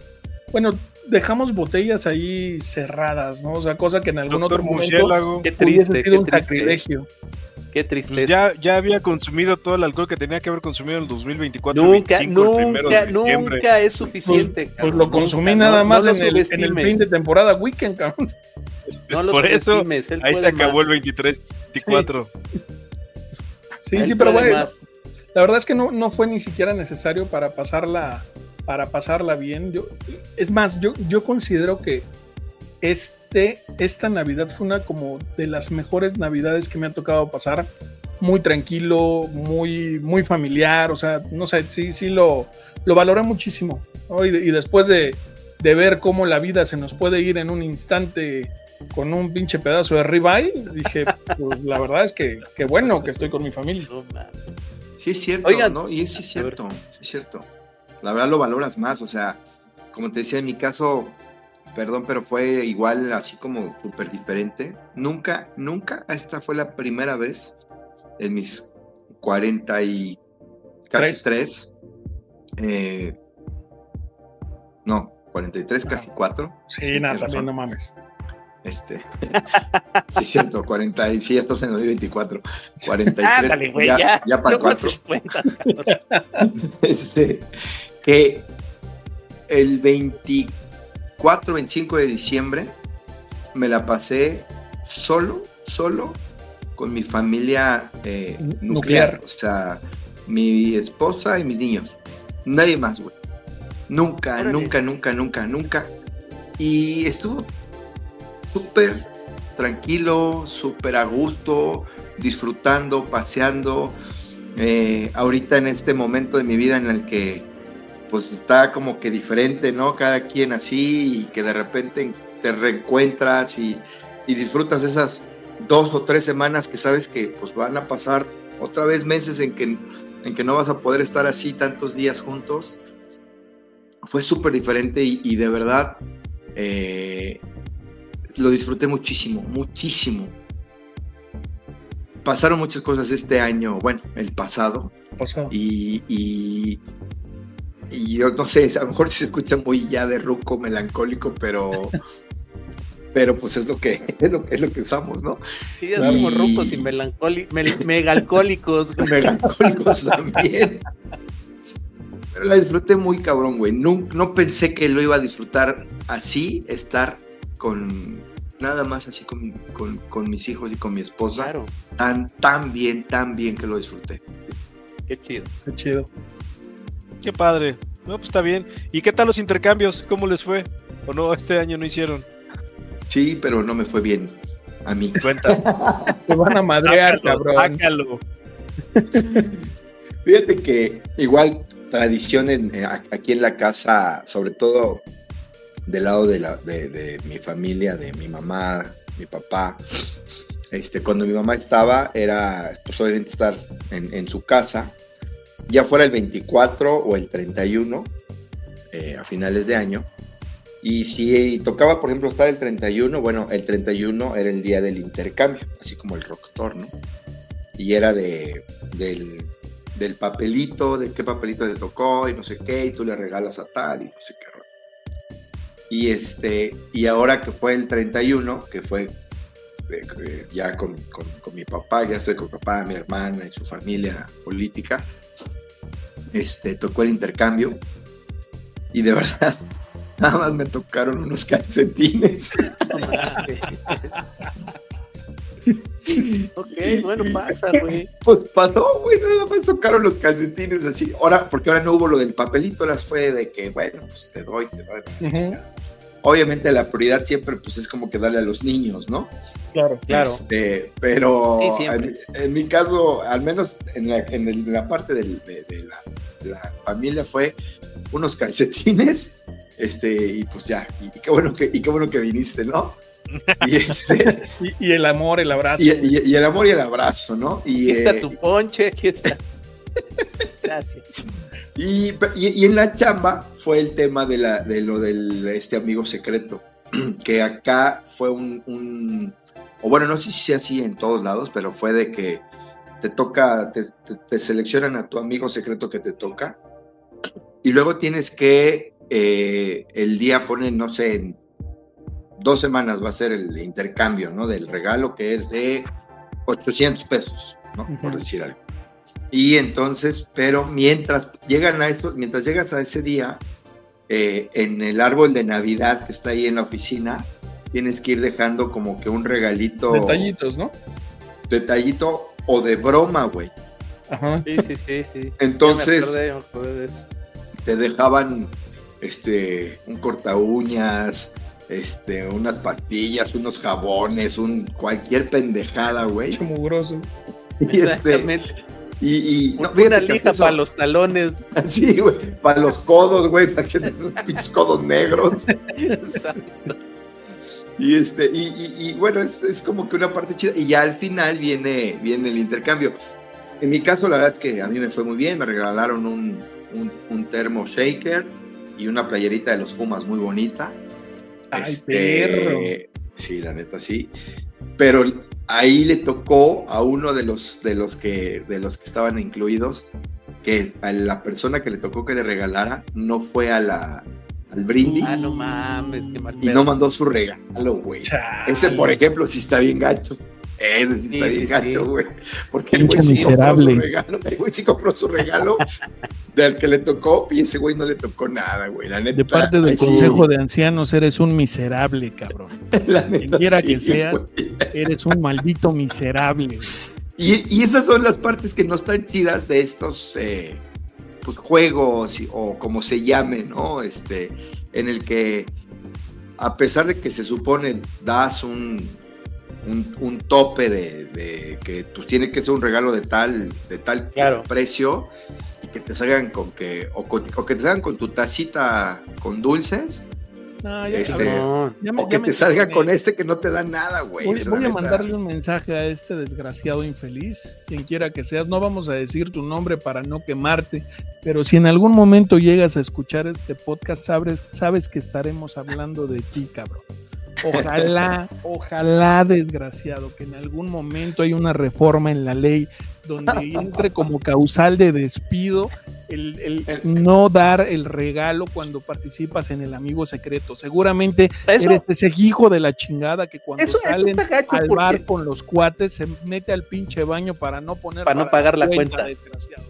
Bueno, dejamos botellas ahí cerradas, ¿no? O sea, cosa que en algún
Doctor
otro momento.
Qué
hubiese
triste,
sido
qué
un
triste.
sacrilegio.
Qué tristeza.
Ya, ya había consumido todo el alcohol que tenía que haber consumido en el 2024.
Nunca,
25, el primero
nunca,
de
nunca es suficiente.
Pues
cabrón,
lo consumí
nunca,
nada
no-
más
no
en, el, en el
subestimes,
fin de temporada weekend, cabrón.
no lo
Por eso, Ahí se acabó
más,
el 23, 24.
Sí, sí, pero bueno,
más.
La verdad es que no, no fue ni siquiera necesario para pasarla, para pasarla bien. Yo, es más, yo, yo considero que este, esta Navidad fue una como de las mejores Navidades que me ha tocado pasar. Muy tranquilo, muy, muy familiar, o sea, no sé, sí, sí lo, lo valoré muchísimo. ¿no? Y, y, después de, de, ver cómo la vida se nos puede ir en un instante con un pinche pedazo de ribeye, dije, pues la verdad es que, que bueno que estoy con mi familia.
Sí, es cierto, Oigan, ¿no? Y sí es cierto, sí es cierto. La verdad lo valoras más, o sea, como te decía, en mi caso, perdón, pero fue igual, así como súper diferente. Nunca, nunca, esta fue la primera vez en mis 40 y casi 3. Eh, no, 43, ah. casi 4.
Sí, sí nada, también no mames.
Este, sí, cierto, 40, y sí, esto es en 2024. 43,
Ándale, güey, ya, ya,
ya para 4. este, que el 24, 25 de diciembre me la pasé solo, solo con mi familia eh, nuclear. nuclear. O sea, mi esposa y mis niños. Nadie más, güey. Nunca, Órale. nunca, nunca, nunca, nunca. Y estuvo súper tranquilo, súper a gusto, disfrutando, paseando. Eh, ahorita en este momento de mi vida en el que pues está como que diferente, ¿no? Cada quien así y que de repente te reencuentras y, y disfrutas esas dos o tres semanas que sabes que pues van a pasar otra vez meses en que, en que no vas a poder estar así tantos días juntos. Fue súper diferente y, y, de verdad eh, lo disfruté muchísimo, muchísimo. Pasaron muchas cosas este año, bueno, el pasado.
pasado.
Y, y, y, yo no sé, a lo mejor se escucha muy ya de ruco, melancólico, pero, pero pues es lo que es lo, es lo que usamos, ¿no?
Sí, ya somos rucos y melancólicos, megalcólicos.
Megalcólicos también. Pero la disfruté muy cabrón, güey. No, no pensé que lo iba a disfrutar así, estar con nada más así con, con, con, mis hijos y con mi esposa.
Claro.
Tan, tan bien, tan bien que lo disfruté.
Qué chido.
Qué chido.
Qué padre. No, pues está bien. ¿Y qué tal los intercambios? ¿Cómo les fue? ¿O no? Este año no hicieron.
Sí, pero no me fue bien. A mí.
Cuenta.
Te van a madrear, cabrón.
Sácalo.
Fíjate que igual tradición en, eh, aquí en la casa, sobre todo del lado de, la, de, de, mi familia, de mi mamá, mi papá. Este, cuando mi mamá estaba, era pues obviamente estar en, en su casa, ya fuera el 24 o el 31, eh, a finales de año. Y si tocaba, por ejemplo, estar el 31, bueno, el 31 era el día del intercambio, así como el Rocktor, ¿no? Y era de, del, papelito, de qué papelito le tocó y no sé qué, y tú le regalas a tal y no sé qué y, este, y ahora que fue el 31, que fue eh, ya con, con, con, mi papá, ya estoy con papá, mi hermana y su familia política, este, tocó el intercambio y de verdad nada más me tocaron unos calcetines.
ok, bueno, pasa, güey.
Pues pasó, güey, nada más tocaron los calcetines así. Ahora, porque ahora no hubo lo del papelito, las fue de que, bueno, pues te doy, te doy. Uh -huh. Obviamente la prioridad siempre pues es como que darle a los niños, ¿no?
Claro, claro.
Este, pero sí, en, en, mi caso, al menos en la, en el, en la parte del, de, de, la, de, la, familia fue unos calcetines, este, y pues ya, y, y, qué bueno que, y qué bueno que viniste, ¿no?
Y, este, y, y, el amor, el abrazo.
Y, y, el amor y el abrazo, ¿no? Y,
aquí está eh, tu ponche, aquí está. Gracias.
Y, y, en la chamba fue el tema de, la, de lo del este amigo secreto, que acá fue un, un, o bueno, no sé si sea así en todos lados, pero fue de que te toca, te, te, te seleccionan a tu amigo secreto que te toca, y luego tienes que, eh, el día ponen, no sé, en dos semanas va a ser el intercambio, ¿no? Del regalo que es de 800 pesos, ¿no? Uh -huh. Por decir algo. Y entonces, pero mientras llegan a eso, mientras llegas a ese día, eh, en el árbol de Navidad que está ahí en la oficina, tienes que ir dejando como que un regalito.
Detallitos, ¿no?
Detallito o de broma, güey.
Ajá. Sí, sí, sí, sí.
Entonces, me acordé, me acordé de eso. te dejaban este, un corta uñas, este, unas pastillas, unos jabones, un cualquier pendejada, güey.
Chumugroso.
Y este, Y, y
Una lija para los talones.
Sí, güey, para los codos, güey, para que esos pinches codos negros.
Exacto.
Y este, y, y- y, bueno, es, es como que una parte chida. Y ya al final viene, viene el intercambio. En mi caso, la verdad es que a mí me fue muy bien. Me regalaron un, un, un termo shaker y una playerita de los Pumas muy bonita.
Ay,
Este,
perro.
Sí, la neta sí. Pero ahí le tocó a uno de los, de los, que, de los que estaban incluidos, que a la persona que le tocó que le regalara no fue a la, al brindis
Ah, no mames, qué mal
y no mandó su regalo, güey. Ese, por ejemplo, sí está bien gacho. Ese sí está
Sí,
bien
sí,
gacho,
sí.
güey. Porque el güey sí compró su
miserable.
regalo. El güey sí compró su regalo del que le tocó y ese güey no le tocó nada, güey. La neta.
De parte del Consejo de Ancianos, eres un miserable, cabrón.
la neta,
quien quiera
sí,
que sea.
güey.
Eres un maldito miserable. güey.
Y, y esas son las partes que no están chidas de estos eh, pues, juegos o como se llame, ¿no? Este, en el que a pesar de que se supone das un, un, un tope de, de que pues tiene que ser un regalo de tal, de tal
Claro.
precio y que te salgan con que, o, con- o que te salgan con tu tacita con dulces,
No, ya
Este.
Ya me-
o
ya
que
me
te
enteré.
con este que no te da nada, güey.
Voy, voy a mandarle un mensaje a este desgraciado infeliz, quien quiera que seas. No vamos a decir tu nombre para no quemarte, pero si en algún momento llegas a escuchar este podcast, sabes, sabes que estaremos hablando de ti, cabrón. Ojalá, ojalá, desgraciado, que en algún momento hay una reforma en la ley donde entre como causal de despido el, el
El-
no dar el regalo cuando participas en el amigo secreto. Seguramente
Eso,
eres ese hijo de la chingada que cuando
eso,
salen al
porque
bar con los cuates se mete al pinche baño para no poner
Para no pagar la cuenta.
desgraciado.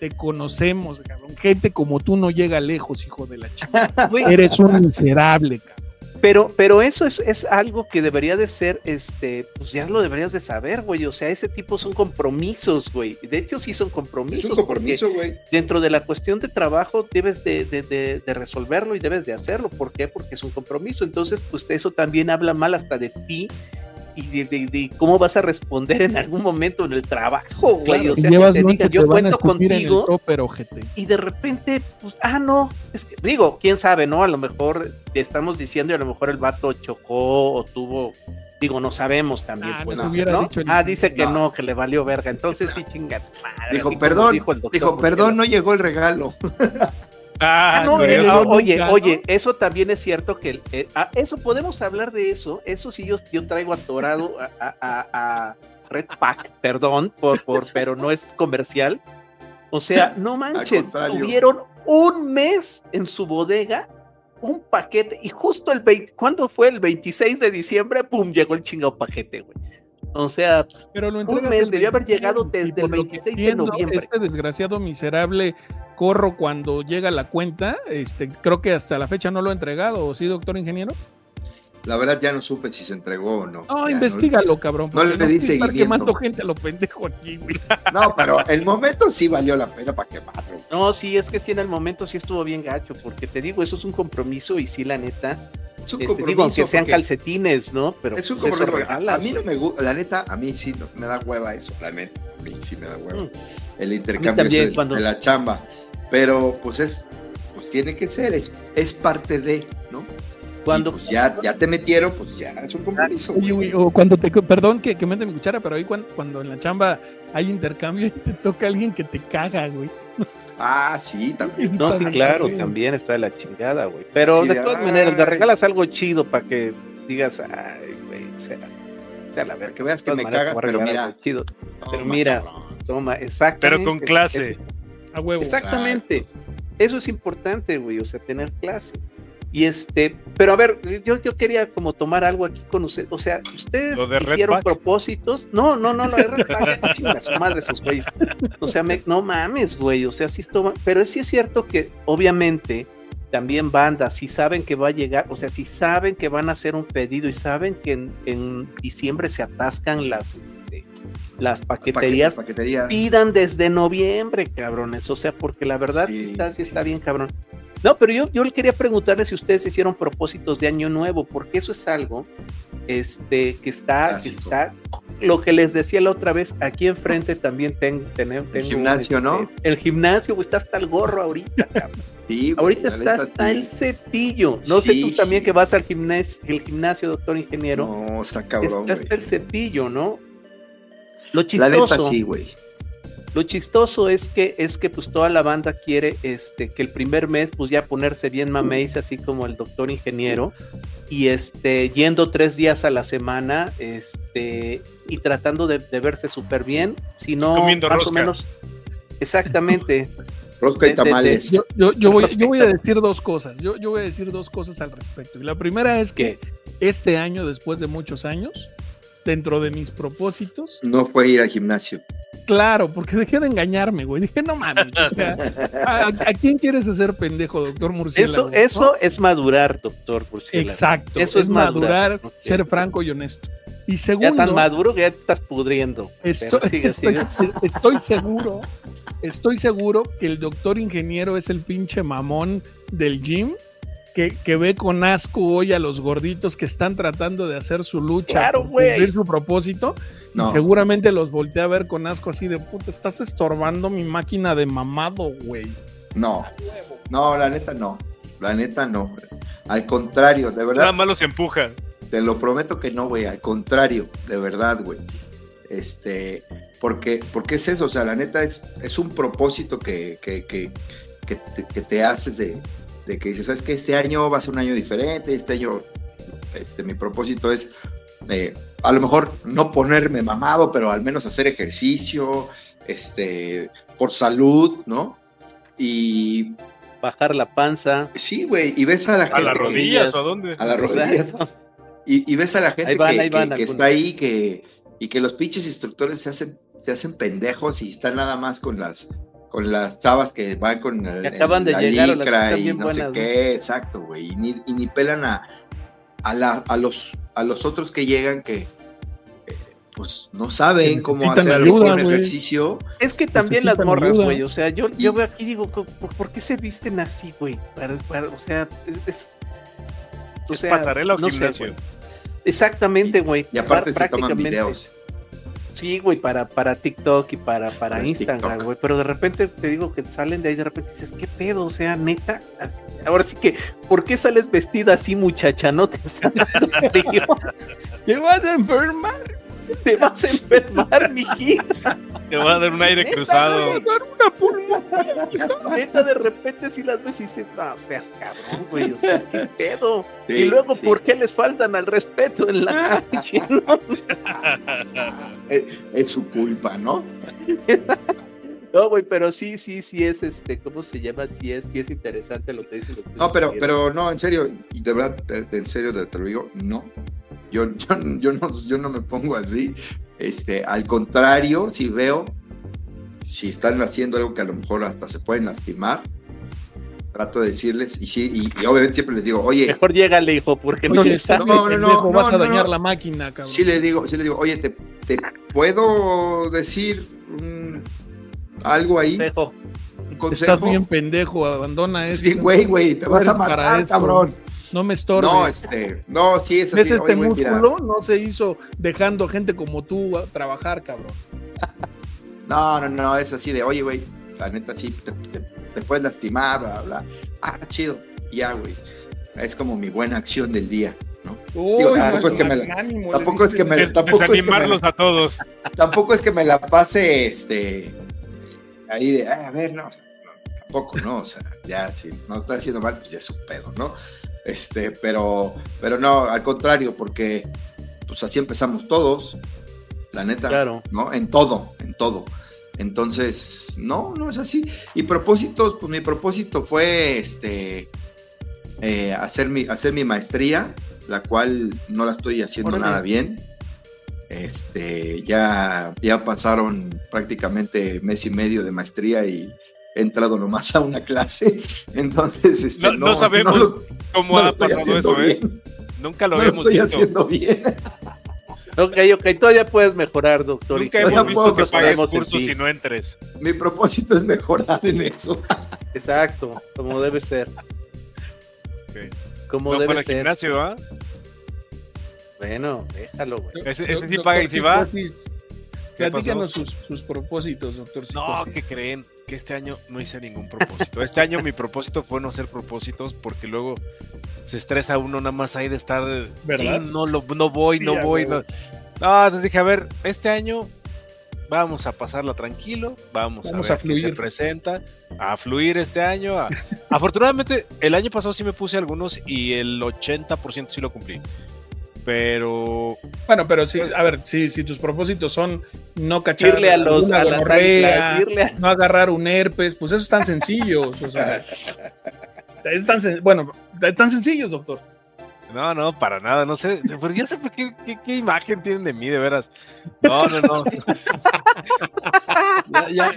Te conocemos, cabrón. Gente como tú no llega lejos, hijo de la chingada. Eres un miserable, cabrón.
Pero, pero eso es, es algo que debería de ser, este, pues ya lo deberías de saber, güey. O sea, ese tipo son compromisos, güey. De hecho, sí son compromisos.
Es un compromiso, güey.
dentro de la cuestión de trabajo debes de, de- de- de resolverlo y debes de hacerlo. ¿Por qué? Porque es un compromiso. Entonces, pues eso también habla mal hasta de ti y de, de- de cómo vas a responder en algún momento en el trabajo, güey.
Claro,
o sea, que te diga,
que
yo
te
cuento contigo
topper,
y de repente, pues, ah, no, es que, digo, quién sabe, ¿no? A lo mejor le estamos diciendo y a lo mejor el vato chocó o tuvo, digo, no sabemos también,
Ah,
pues, ¿no?
el-
Ah, dice que
No.
no. que le valió verga, entonces sí chinga. madre,
Dijo, perdón,
dijo el doctor
Dijo, perdón, no llegó el regalo.
Ah,
no,
no,
llegó nunca,
oye,
¿no?
oye, eso también es cierto que eh, ah, eso podemos hablar de eso. Eso sí yo, yo traigo atorado a, a- a- a Red Pack, perdón, por, por, pero no es comercial. O sea, no manches, tuvieron un mes en su bodega, un paquete, y justo el 20, ¿cuándo fue? El 26 de diciembre, pum, llegó el chingado paquete, güey. O sea,
Pero lo
Un mes, debió haber
26,
llegado desde el
lo que
26 de noviembre.
Este desgraciado miserable corro cuando llega la cuenta, este, creo que hasta la fecha no lo ha entregado, ¿o sí, doctor ingeniero?
La verdad ya no supe si se entregó o no.
No,
Ya
investigalo, cabrón.
no le di
quieres estar
seguimiento.
quemando gente a lo pendejo aquí.
No, pero el momento sí valió la pena para quemarlo.
no, sí, es que sí en el momento sí estuvo bien gacho, porque te digo, eso es un compromiso y sí, la neta,
Es un
este,
compromiso.
digo, aunque sean calcetines, ¿no? Pero
Es un
pues,
compromiso. a-
regalas,
a mí no me gusta, la neta, a mí sí no- me da hueva eso, la neta. A mí sí me da hueva.
Mm.
El intercambio de la chamba. Pero pues es, pues tiene que ser, es, es parte de, ¿no?
Cuando
Y, pues ya, ya te metieron, pues ya es un compromiso. Güey,
o cuando te, perdón que, que mete mi cuchara, pero ahí cuando, cuando en la chamba hay intercambio y te toca alguien que te caga, güey.
Ah, sí, también.
No, sí, claro,
güey.
también está de la chingada, güey. Pero
Sí,
de todas
ay.
maneras, le regalas algo chido para que digas, ay, güey, sea, sea la verga.
que veas que me
maneras,
cagas, pero mira.
algo chido. pero
toma,
mira.
cabrón.
Toma, exactamente.
Pero con clase.
Eso
A huevo.
Exactamente. Eso es importante, güey, o sea, tener clase. Y este, pero a ver, yo, yo quería como tomar algo aquí con usted. O sea, ustedes
¿Lo de Red
hicieron
propósitos.
No, no, no, lo de Red Pack, ya, chinga su madre esos güeyes. O sea, me- no mames, güey. O sea, sí esto, pero sí es cierto que obviamente también bandas, si saben que va a llegar, o sea, si saben que van a hacer un pedido y saben que en, en diciembre se atascan las, este, las paqueterías,
Paqueterías.
pidan desde noviembre, cabrones. O sea, porque la verdad sí,
Sí,
está, sí está bien, cabrón. No, pero yo, yo le quería preguntarle si ustedes hicieron propósitos de año nuevo, porque eso es algo este, que está, que está, lo que les decía la otra vez, aquí enfrente también ten- tenemos
El gimnasio, ¿no?
El gimnasio, güey, está hasta el gorro ahorita, cabrón.
Sí, güey,
ahorita
la
está hasta el cepillo. No sé tú
sí.
también que vas al gimnasio, el gimnasio, doctor ingeniero,
No, está cabrón,
está hasta el cepillo, ¿no? Lo
La
chistoso.
neta sí, güey.
Lo chistoso es que es que pues toda la banda quiere este que el primer mes pues ya ponerse bien mameis así como el doctor ingeniero y este yendo tres días a la semana este y tratando de, de verse súper bien, si no
Comiendo
más o menos exactamente.
Rosca y
De- de- de-
tamales.
Yo, yo, yo voy, yo voy a decir dos cosas. Yo, yo voy a decir dos cosas al respecto. Y la primera es que este año, después de muchos años, dentro de mis propósitos,
No fue ir al gimnasio.
Claro, porque dejé de engañarme, güey. Dije, no mames. o sea, ¿a, a quién quieres hacer pendejo, doctor Murciélago?
Eso eso es madurar, doctor Murciélago.
Exacto.
Eso es
es
madurar,
madurar,
¿no?
ser franco y honesto. Y
Ya
segundo,
tan maduro que ya te estás pudriendo.
Estoy,
sigue,
estoy-
sigue.
estoy seguro, estoy seguro que el doctor ingeniero es el pinche mamón del gym que, que ve con asco hoy a los gorditos que están tratando de hacer su lucha,
Claro,
cumplir su propósito. y
No.
seguramente los voltea a ver con asco así de puta, estás estorbando mi máquina de mamado, güey.
No. No, la neta no. La neta no. Al contrario, de
Nada
verdad,
más los empuja.
te lo prometo que no, güey. Al contrario, de verdad, güey. Este, porque, porque es eso, o sea, la neta es, es un propósito que, que, que, que te, que te haces de, de que dices, ¿sabes que Este año va a ser un año diferente, este año, este, mi propósito es, eh, a lo mejor no ponerme mamado, pero al menos hacer ejercicio, este, por salud, ¿no? Y
Bajar la panza.
sí, güey, y ves a la
¿A
gente
las
que-
rodillas o a dónde?
a las rodillas. Y, y ves a la gente
Ahí van,
que,
ahí van
que- que
algunos.
está ahí que, y que los pinches instructores se hacen, se hacen pendejos y están nada más con las con las chavas que van con el,
Que acaban de
la
llegar
licra y no sé qué, exacto, güey, y ni, y ni pelan a, a, la- a los, a los otros que llegan que eh, pues no saben
Que
cómo hacer
ayuda,
un
güey.
ejercicio.
Es que también las morras, güey. O sea, yo,
Y-
yo veo aquí y digo, ¿por, por qué se visten así, güey? Para- para- o sea, es. es- o
¿Es
sea,
pasarela o
no
gimnasio?
Exactamente, güey.
Y aparte
Par-
se toman videos.
Sí, güey, para, para TikTok y para, para
Para
Instagram, güey. Pero de repente te digo que salen de ahí, de repente dices, ¿qué pedo? O sea, neta. Así- Ahora sí que, ¿por qué sales vestida así, muchacha? No te está dando frío.
Te vas a enfermar.
Te vas a enfermar, mijita.
Te va a dar un aire cruzado.
güey. Neta, de repente si las ves y dices, no, seas cabrón, güey, o sea, qué pedo.
Sí,
y luego,
sí.
¿por qué les faltan al respeto en la calle? no?
Es, es su culpa, ¿no?
No, güey, pero sí, sí, sí es, este, ¿cómo se llama? Sí es, sí es interesante lo que dice. el doctor
No, pero, pero no, en serio, y de verdad, de- de- en serio te, te lo digo, no. Yo, yo, yo no, yo no me pongo así. Este, al contrario, si veo, si están haciendo algo que a lo mejor hasta se pueden lastimar, trato de decirles, y sí, y, y obviamente siempre les digo, oye,
Mejor llégale, hijo, porque no,
Oye,
le sabes.
no, no, no,
pendejo, vas a
no,
dañar
no.
la máquina, cabrón.
sí les digo, sí les digo, oye, te, te puedo decir algo ahí,
Consejo.
Consejo.
Estás bien pendejo, abandona
es
esto.
bien, güey, güey, te vas a matar, cabrón.
No me estorbes.
No, este, no, sí, es
¿Ves
así.
este
oye, güey, mira.
músculo? No se hizo dejando gente como tú a trabajar, cabrón.
No, no, no, es así de, oye, güey, la neta sí, te, te- te puedes lastimar, bla, bla. Ah, chido, ya, güey. Es como mi buena acción del día, ¿no?
Uy,
tampoco es que me la- tampoco es que me- tampoco es que me-
desanimarlos a todos.
Tampoco es que me la pase, este, ahí de, "Ah, a ver, no, o sea, no, tampoco, ¿no? O sea, ya, si no está haciendo mal, pues ya es un pedo, ¿no? Este, pero, pero no, al contrario, porque, pues así empezamos todos, la neta.
Claro.
¿no? En todo, en todo. Entonces, no, no es así. Y propósitos, pues mi propósito fue este eh, hacer, mi, hacer mi maestría, la cual no la estoy haciendo
Órale.
nada bien. Este, ya, ya pasaron prácticamente mes y medio de maestría y entrado nomás a una clase. Entonces, este,
No, no sabemos
lo-
¿Cómo ha pasado eso, eh?
bien.
Nunca lo
No lo
habíamos
estoy
visto.
haciendo bien.
Ok, ok, todavía puedes mejorar, doctor.
Nunca hemos visto
puedo
que pagues cursos y no entres.
Mi propósito es mejorar en eso.
Exacto, como debe ser. Como
no
debe
al
ser.
gimnasio, ¿ah?
Bueno, déjalo, güey.
Ese, ese sí paga y sí va.
Psicosis,
¿Qué
Platícanos sus, sus propósitos, doctor.
No. ¿qué creen? Que este año no hice ningún propósito. Este año mi propósito fue no hacer propósitos porque luego se estresa uno nada más ahí de estar.
¿Verdad?
"Chin, No, lo, no voy,
Sí,
no voy. No. no, entonces dije, a ver, este año vamos a pasarla tranquilo, vamos,
Vamos
a
a
ver qué se
fluir.
presenta, a fluir este año. a- Afortunadamente, el año pasado sí me puse algunos y el 80% sí lo cumplí. Pero
Bueno, pero sí, a ver, si, si tus propósitos son no cachar
Irle a los a las águilas, irle a-
no agarrar un herpes, pues esos están sencillos. O sea, es tan sen- bueno, tan sencillos, doctor.
No, no, para nada, no sé, pero yo sé por qué, qué, qué imagen tienen de mí, de veras. No, no, no. Ya, ya.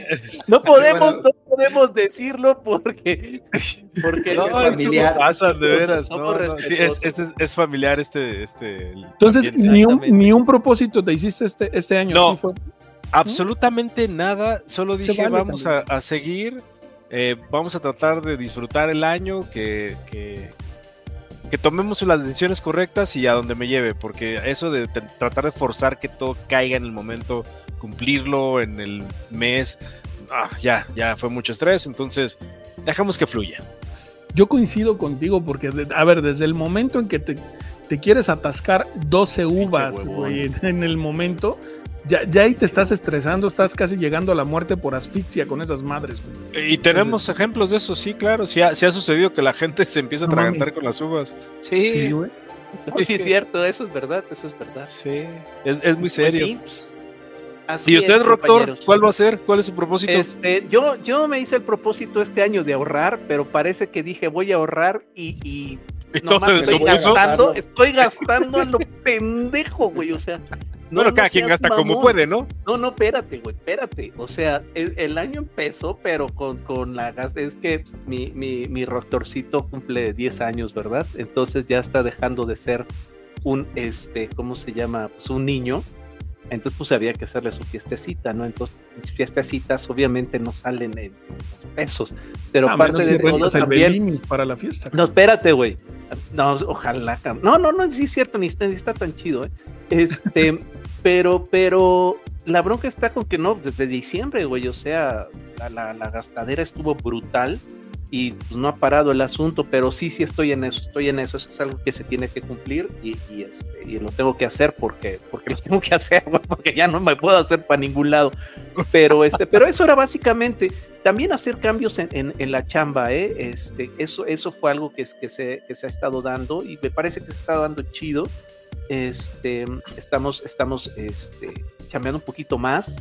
No podemos,
Bueno.
No podemos decirlo porque, porque
No,
familiar.
pasan, de veras.
Somos
no, no, sí, es,
respetuosos.
es, es familiar este, este.
Entonces, ni un, ni un propósito te hiciste este, este año.
No.
¿sí fue?
Absolutamente nada, solo dije
vale
vamos a, a seguir, eh, vamos a tratar de disfrutar el año, que, que, que tomemos las decisiones correctas y a donde me lleve, porque eso de tratar de forzar que todo caiga en el momento, cumplirlo en el mes, ah, ya, ya fue mucho estrés, entonces dejamos que fluya.
Yo coincido contigo porque, de- a ver, desde el momento en que te, te quieres atascar 12 uvas, güey, en el momento, ya, ya ahí te estás estresando, estás casi llegando a la muerte por asfixia con esas madres, güey.
Y tenemos ejemplos de eso, sí, claro, sí ha, sí ha sucedido que la gente se empieza a atragantar con las uvas.
Sí,
Sí,
güey.
No, sí es cierto, eso es verdad, eso es verdad.
sí, es, es muy
Pues
serio.
sí. Así
¿Y usted,
es,
Doctor, cuál va a ser? ¿Cuál es su propósito?
Este, yo, yo me hice el propósito este año de ahorrar, pero parece que dije voy a ahorrar y, y
¿Y
nomás
todo se
estoy gastando, estoy gastando a lo pendejo, güey. O sea, no,
bueno,
no
cada quien gasta como puede, ¿no?
No, no, espérate, güey, espérate. O sea, el, el año empezó, pero con, con la gas. Es que mi, mi, mi rotorcito cumple 10 años, ¿verdad? Entonces ya está dejando de ser un, este, ¿cómo se llama? Pues un niño. Entonces, pues había que hacerle su fiestecita, ¿no? Entonces, mis fiestecitas obviamente no salen en, en pesos, pero
A menos
de todo también.
Para la fiesta.
No, espérate, güey. No, ojalá. No, no, no, sí es cierto, ni está, ni está tan chido, ¿eh? Este, pero, pero la bronca está con que no, desde diciembre, güey, o sea, la, la, la gastadera estuvo brutal y pues, no ha parado el asunto, pero sí, sí estoy en eso, estoy en eso, eso es algo que se tiene que cumplir y, y, este, lo tengo que hacer porque, porque lo tengo que hacer, porque ya no me puedo hacer para ningún lado. Pero, este, pero eso era básicamente también hacer cambios en, en- la chamba, ¿eh? Este, eso, eso fue algo que, que, se, que se ha estado dando y me parece que se está dando chido. Este, estamos, estamos este, chambeando un poquito más,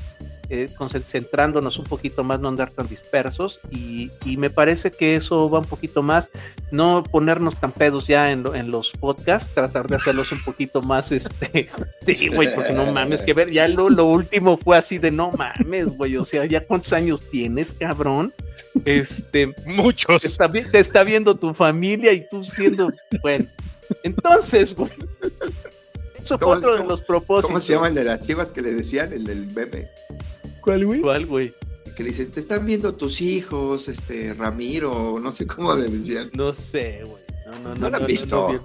eh, concentrándonos un poquito más, no andar tan dispersos y, y me parece que eso va un poquito más, no ponernos tan pedos ya en, en los podcasts, tratar de hacerlos un poquito más, este, sí, güey, porque no mames, que ver, ya lo, lo último fue así de no mames, güey, o sea, ya cuántos años tienes, cabrón, este, te
Muchos.
está, te está viendo tu familia y tú siendo, bueno, entonces, güey, eso fue
¿Cómo-
otro de los propósitos.
¿Cómo se llama el de las chivas que le decían, el del bebé?
¿Cuál, güey?
¿Cuál, güey?
Que le dicen, te están viendo tus hijos, este, Ramiro, no sé cómo le decían.
No sé, güey. No, no, no.
¿No lo has visto?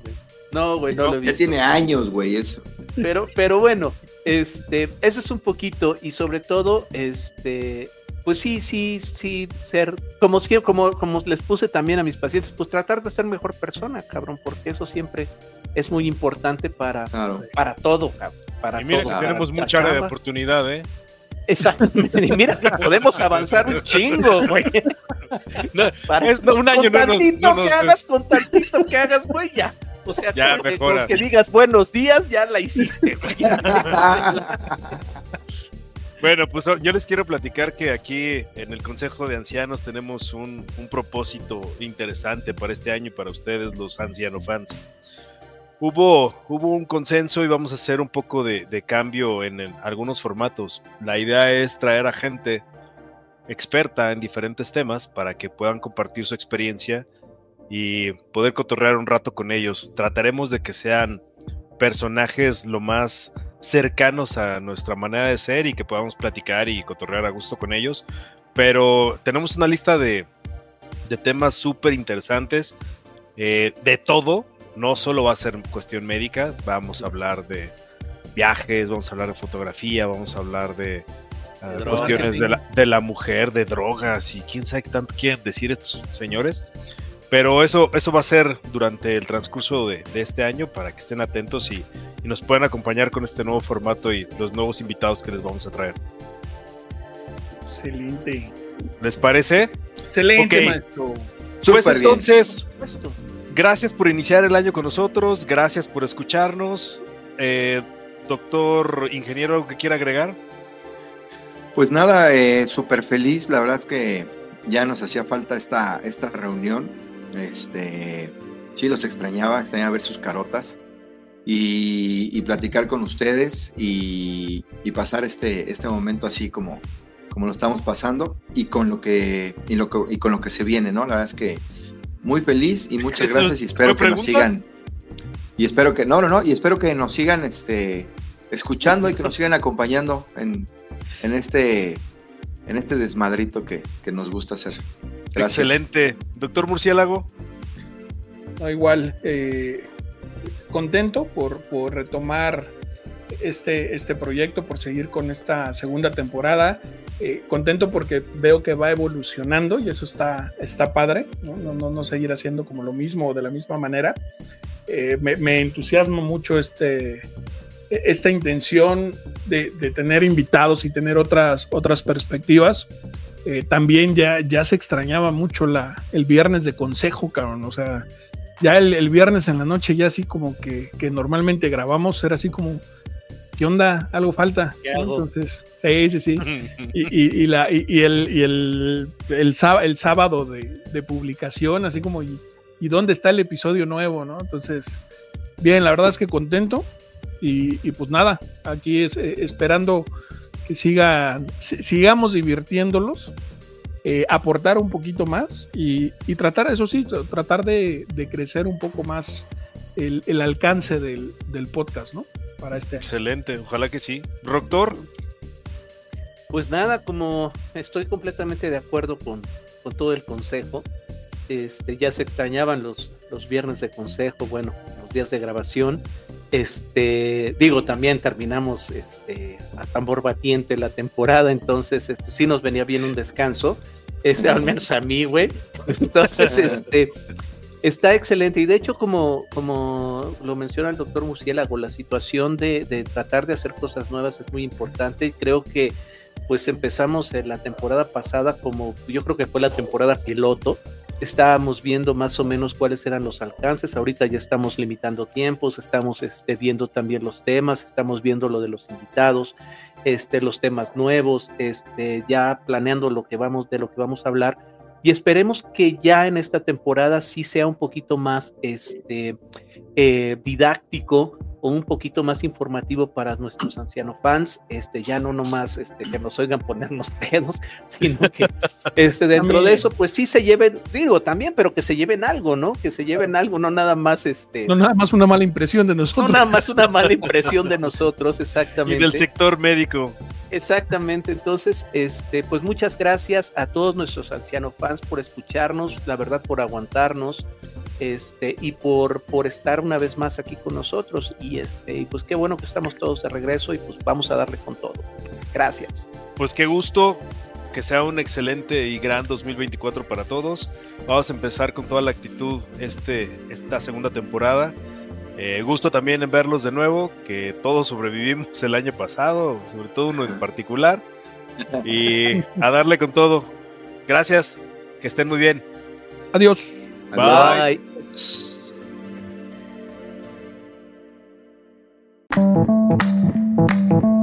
No, güey, no,
No,
lo he
Ya
visto.
tiene años, güey, eso.
Pero, pero bueno, este, eso es un poquito y sobre todo, este, pues sí, sí, sí, ser, como, si- como, como les puse también a mis pacientes, pues tratar de ser mejor persona, cabrón, porque eso siempre es muy importante para,
Claro.
para todo, cabrón. Para
Y mira
todo,
que
para
tenemos mucha área de oportunidad, ¿eh?
Exactamente. Y mira que podemos avanzar un chingo, güey.
No,
Para-
es- no, un año
con
no nos-
tantito
no nos
que hagas,
es-
con tantito que hagas, güey, ya. O sea,
Ya
con con que digas buenos días, ya la hiciste, güey.
Bueno, pues yo les quiero platicar que aquí en el Consejo de Ancianos tenemos un, propósito interesante para este año y para ustedes, los anciano fans. Hubo, hubo un consenso y vamos a hacer un poco de, de cambio en, en algunos formatos. La idea es traer a gente experta en diferentes temas para que puedan compartir su experiencia y poder cotorrear un rato con ellos. Trataremos de que sean personajes lo más cercanos a nuestra manera de ser y que podamos platicar y cotorrear a gusto con ellos. Pero tenemos una lista de, de temas súper interesantes. eh, de todo, no solo va a ser cuestión médica, vamos a hablar de viajes, vamos a hablar de fotografía, vamos a hablar de, ah,
De
cuestiones de la, de la mujer, de drogas y quién sabe qué tanto quieren decir estos señores. Pero eso, eso va a ser durante el transcurso de, de este año para que estén atentos y, y nos puedan acompañar con este nuevo formato y los nuevos invitados que les vamos a traer.
Excelente.
¿Les parece?
Excelente, maestro.
Pues
Súper
entonces, gracias por iniciar el año con nosotros, gracias por escucharnos. Eh, doctor ingeniero, ¿algo que quiera agregar?
Pues nada, eh, súper feliz. La verdad es que ya nos hacía falta esta, esta reunión. Este, sí, los extrañaba, extrañaba ver sus carotas y, y platicar con ustedes y, y pasar este, este momento así como, como lo estamos pasando y con lo que y, lo que- y con lo que se viene, ¿no? La verdad es que muy feliz y muchas
¿Eso
gracias y espero que nos sigan y espero que no, no, no, y espero que nos sigan este escuchando y que nos sigan acompañando en, en este en este desmadrito que, que nos gusta hacer. Gracias.
Excelente. Doctor Murciélago,
No, igual, eh, contento por, por retomar este, este proyecto, por seguir con esta segunda temporada. Eh, contento porque veo que va evolucionando y eso está, está padre, ¿no? No, no, no seguir haciendo como lo mismo o de la misma manera. Eh, me, me entusiasma mucho este, esta intención de, de tener invitados y tener otras, otras perspectivas. Eh, también ya, ya se extrañaba mucho la, el viernes de consejo, cabrón. O sea, ya el, el viernes en la noche, ya así como que, que normalmente grabamos, era así como, ¿qué onda? Algo falta. Entonces, sí, sí, sí. Y, y- y la, y, y el, y el, el, sá- el sábado de, de publicación, así como, y, y dónde está el episodio nuevo? ¿no? Entonces, bien, la verdad es que contento. Y, y pues nada, aquí es eh, esperando que siga, si- sigamos divirtiéndolos, eh, aportar un poquito más y, y tratar, eso sí, tra- tratar de, de crecer un poco más el, el alcance del, del podcast, ¿no? Para este año.
excelente, ojalá que sí. Doctor,
Pues nada, como estoy completamente de acuerdo con, con todo el consejo, este, ya se extrañaban los, los viernes de consejo, bueno, los días de grabación. Este, digo, también terminamos este, a tambor batiente la temporada, entonces este, sí nos venía bien un descanso, este, al menos a mí, güey. Entonces, este, está excelente. Y de hecho, como, como lo menciona el doctor Murciélago, la situación de, de tratar de hacer cosas nuevas es muy importante. Y creo que pues empezamos en la temporada pasada como yo creo que fue la temporada piloto. Estábamos viendo más o menos cuáles eran los alcances. Ahorita ya estamos limitando tiempos, estamos este, viendo también los temas, estamos viendo lo de los invitados, este, los temas nuevos, este, ya planeando lo que vamos de lo que vamos a hablar. Y esperemos que ya en esta temporada sí sea un poquito más este, eh, didáctico o un poquito más informativo para nuestros ancianos fans, este, ya no nomás este, que nos oigan ponernos pedos, sino que este, dentro
También.
de eso, pues sí se lleven, digo también, pero que se lleven algo, ¿no? Que se lleven algo, no nada más este,
No, nada más una mala impresión de
no
nosotros.
nada más una mala impresión de nosotros,
y
exactamente.
del sector médico.
Exactamente, entonces, este, pues muchas gracias a todos nuestros ancianos fans por escucharnos, la verdad por aguantarnos, este, y por, por estar una vez más aquí con nosotros. Y este, y pues qué bueno que estamos todos de regreso y pues vamos a darle con todo. Gracias.
Pues qué gusto, que sea un excelente y gran 2024 para todos. Vamos a empezar con toda la actitud este, esta segunda temporada. Eh, gusto también en verlos de nuevo, que todos sobrevivimos el año pasado, sobre todo uno en particular. Y a darle con todo. Gracias, que estén muy bien.
Adiós.
Bye.
Bye. Sports. Thank you.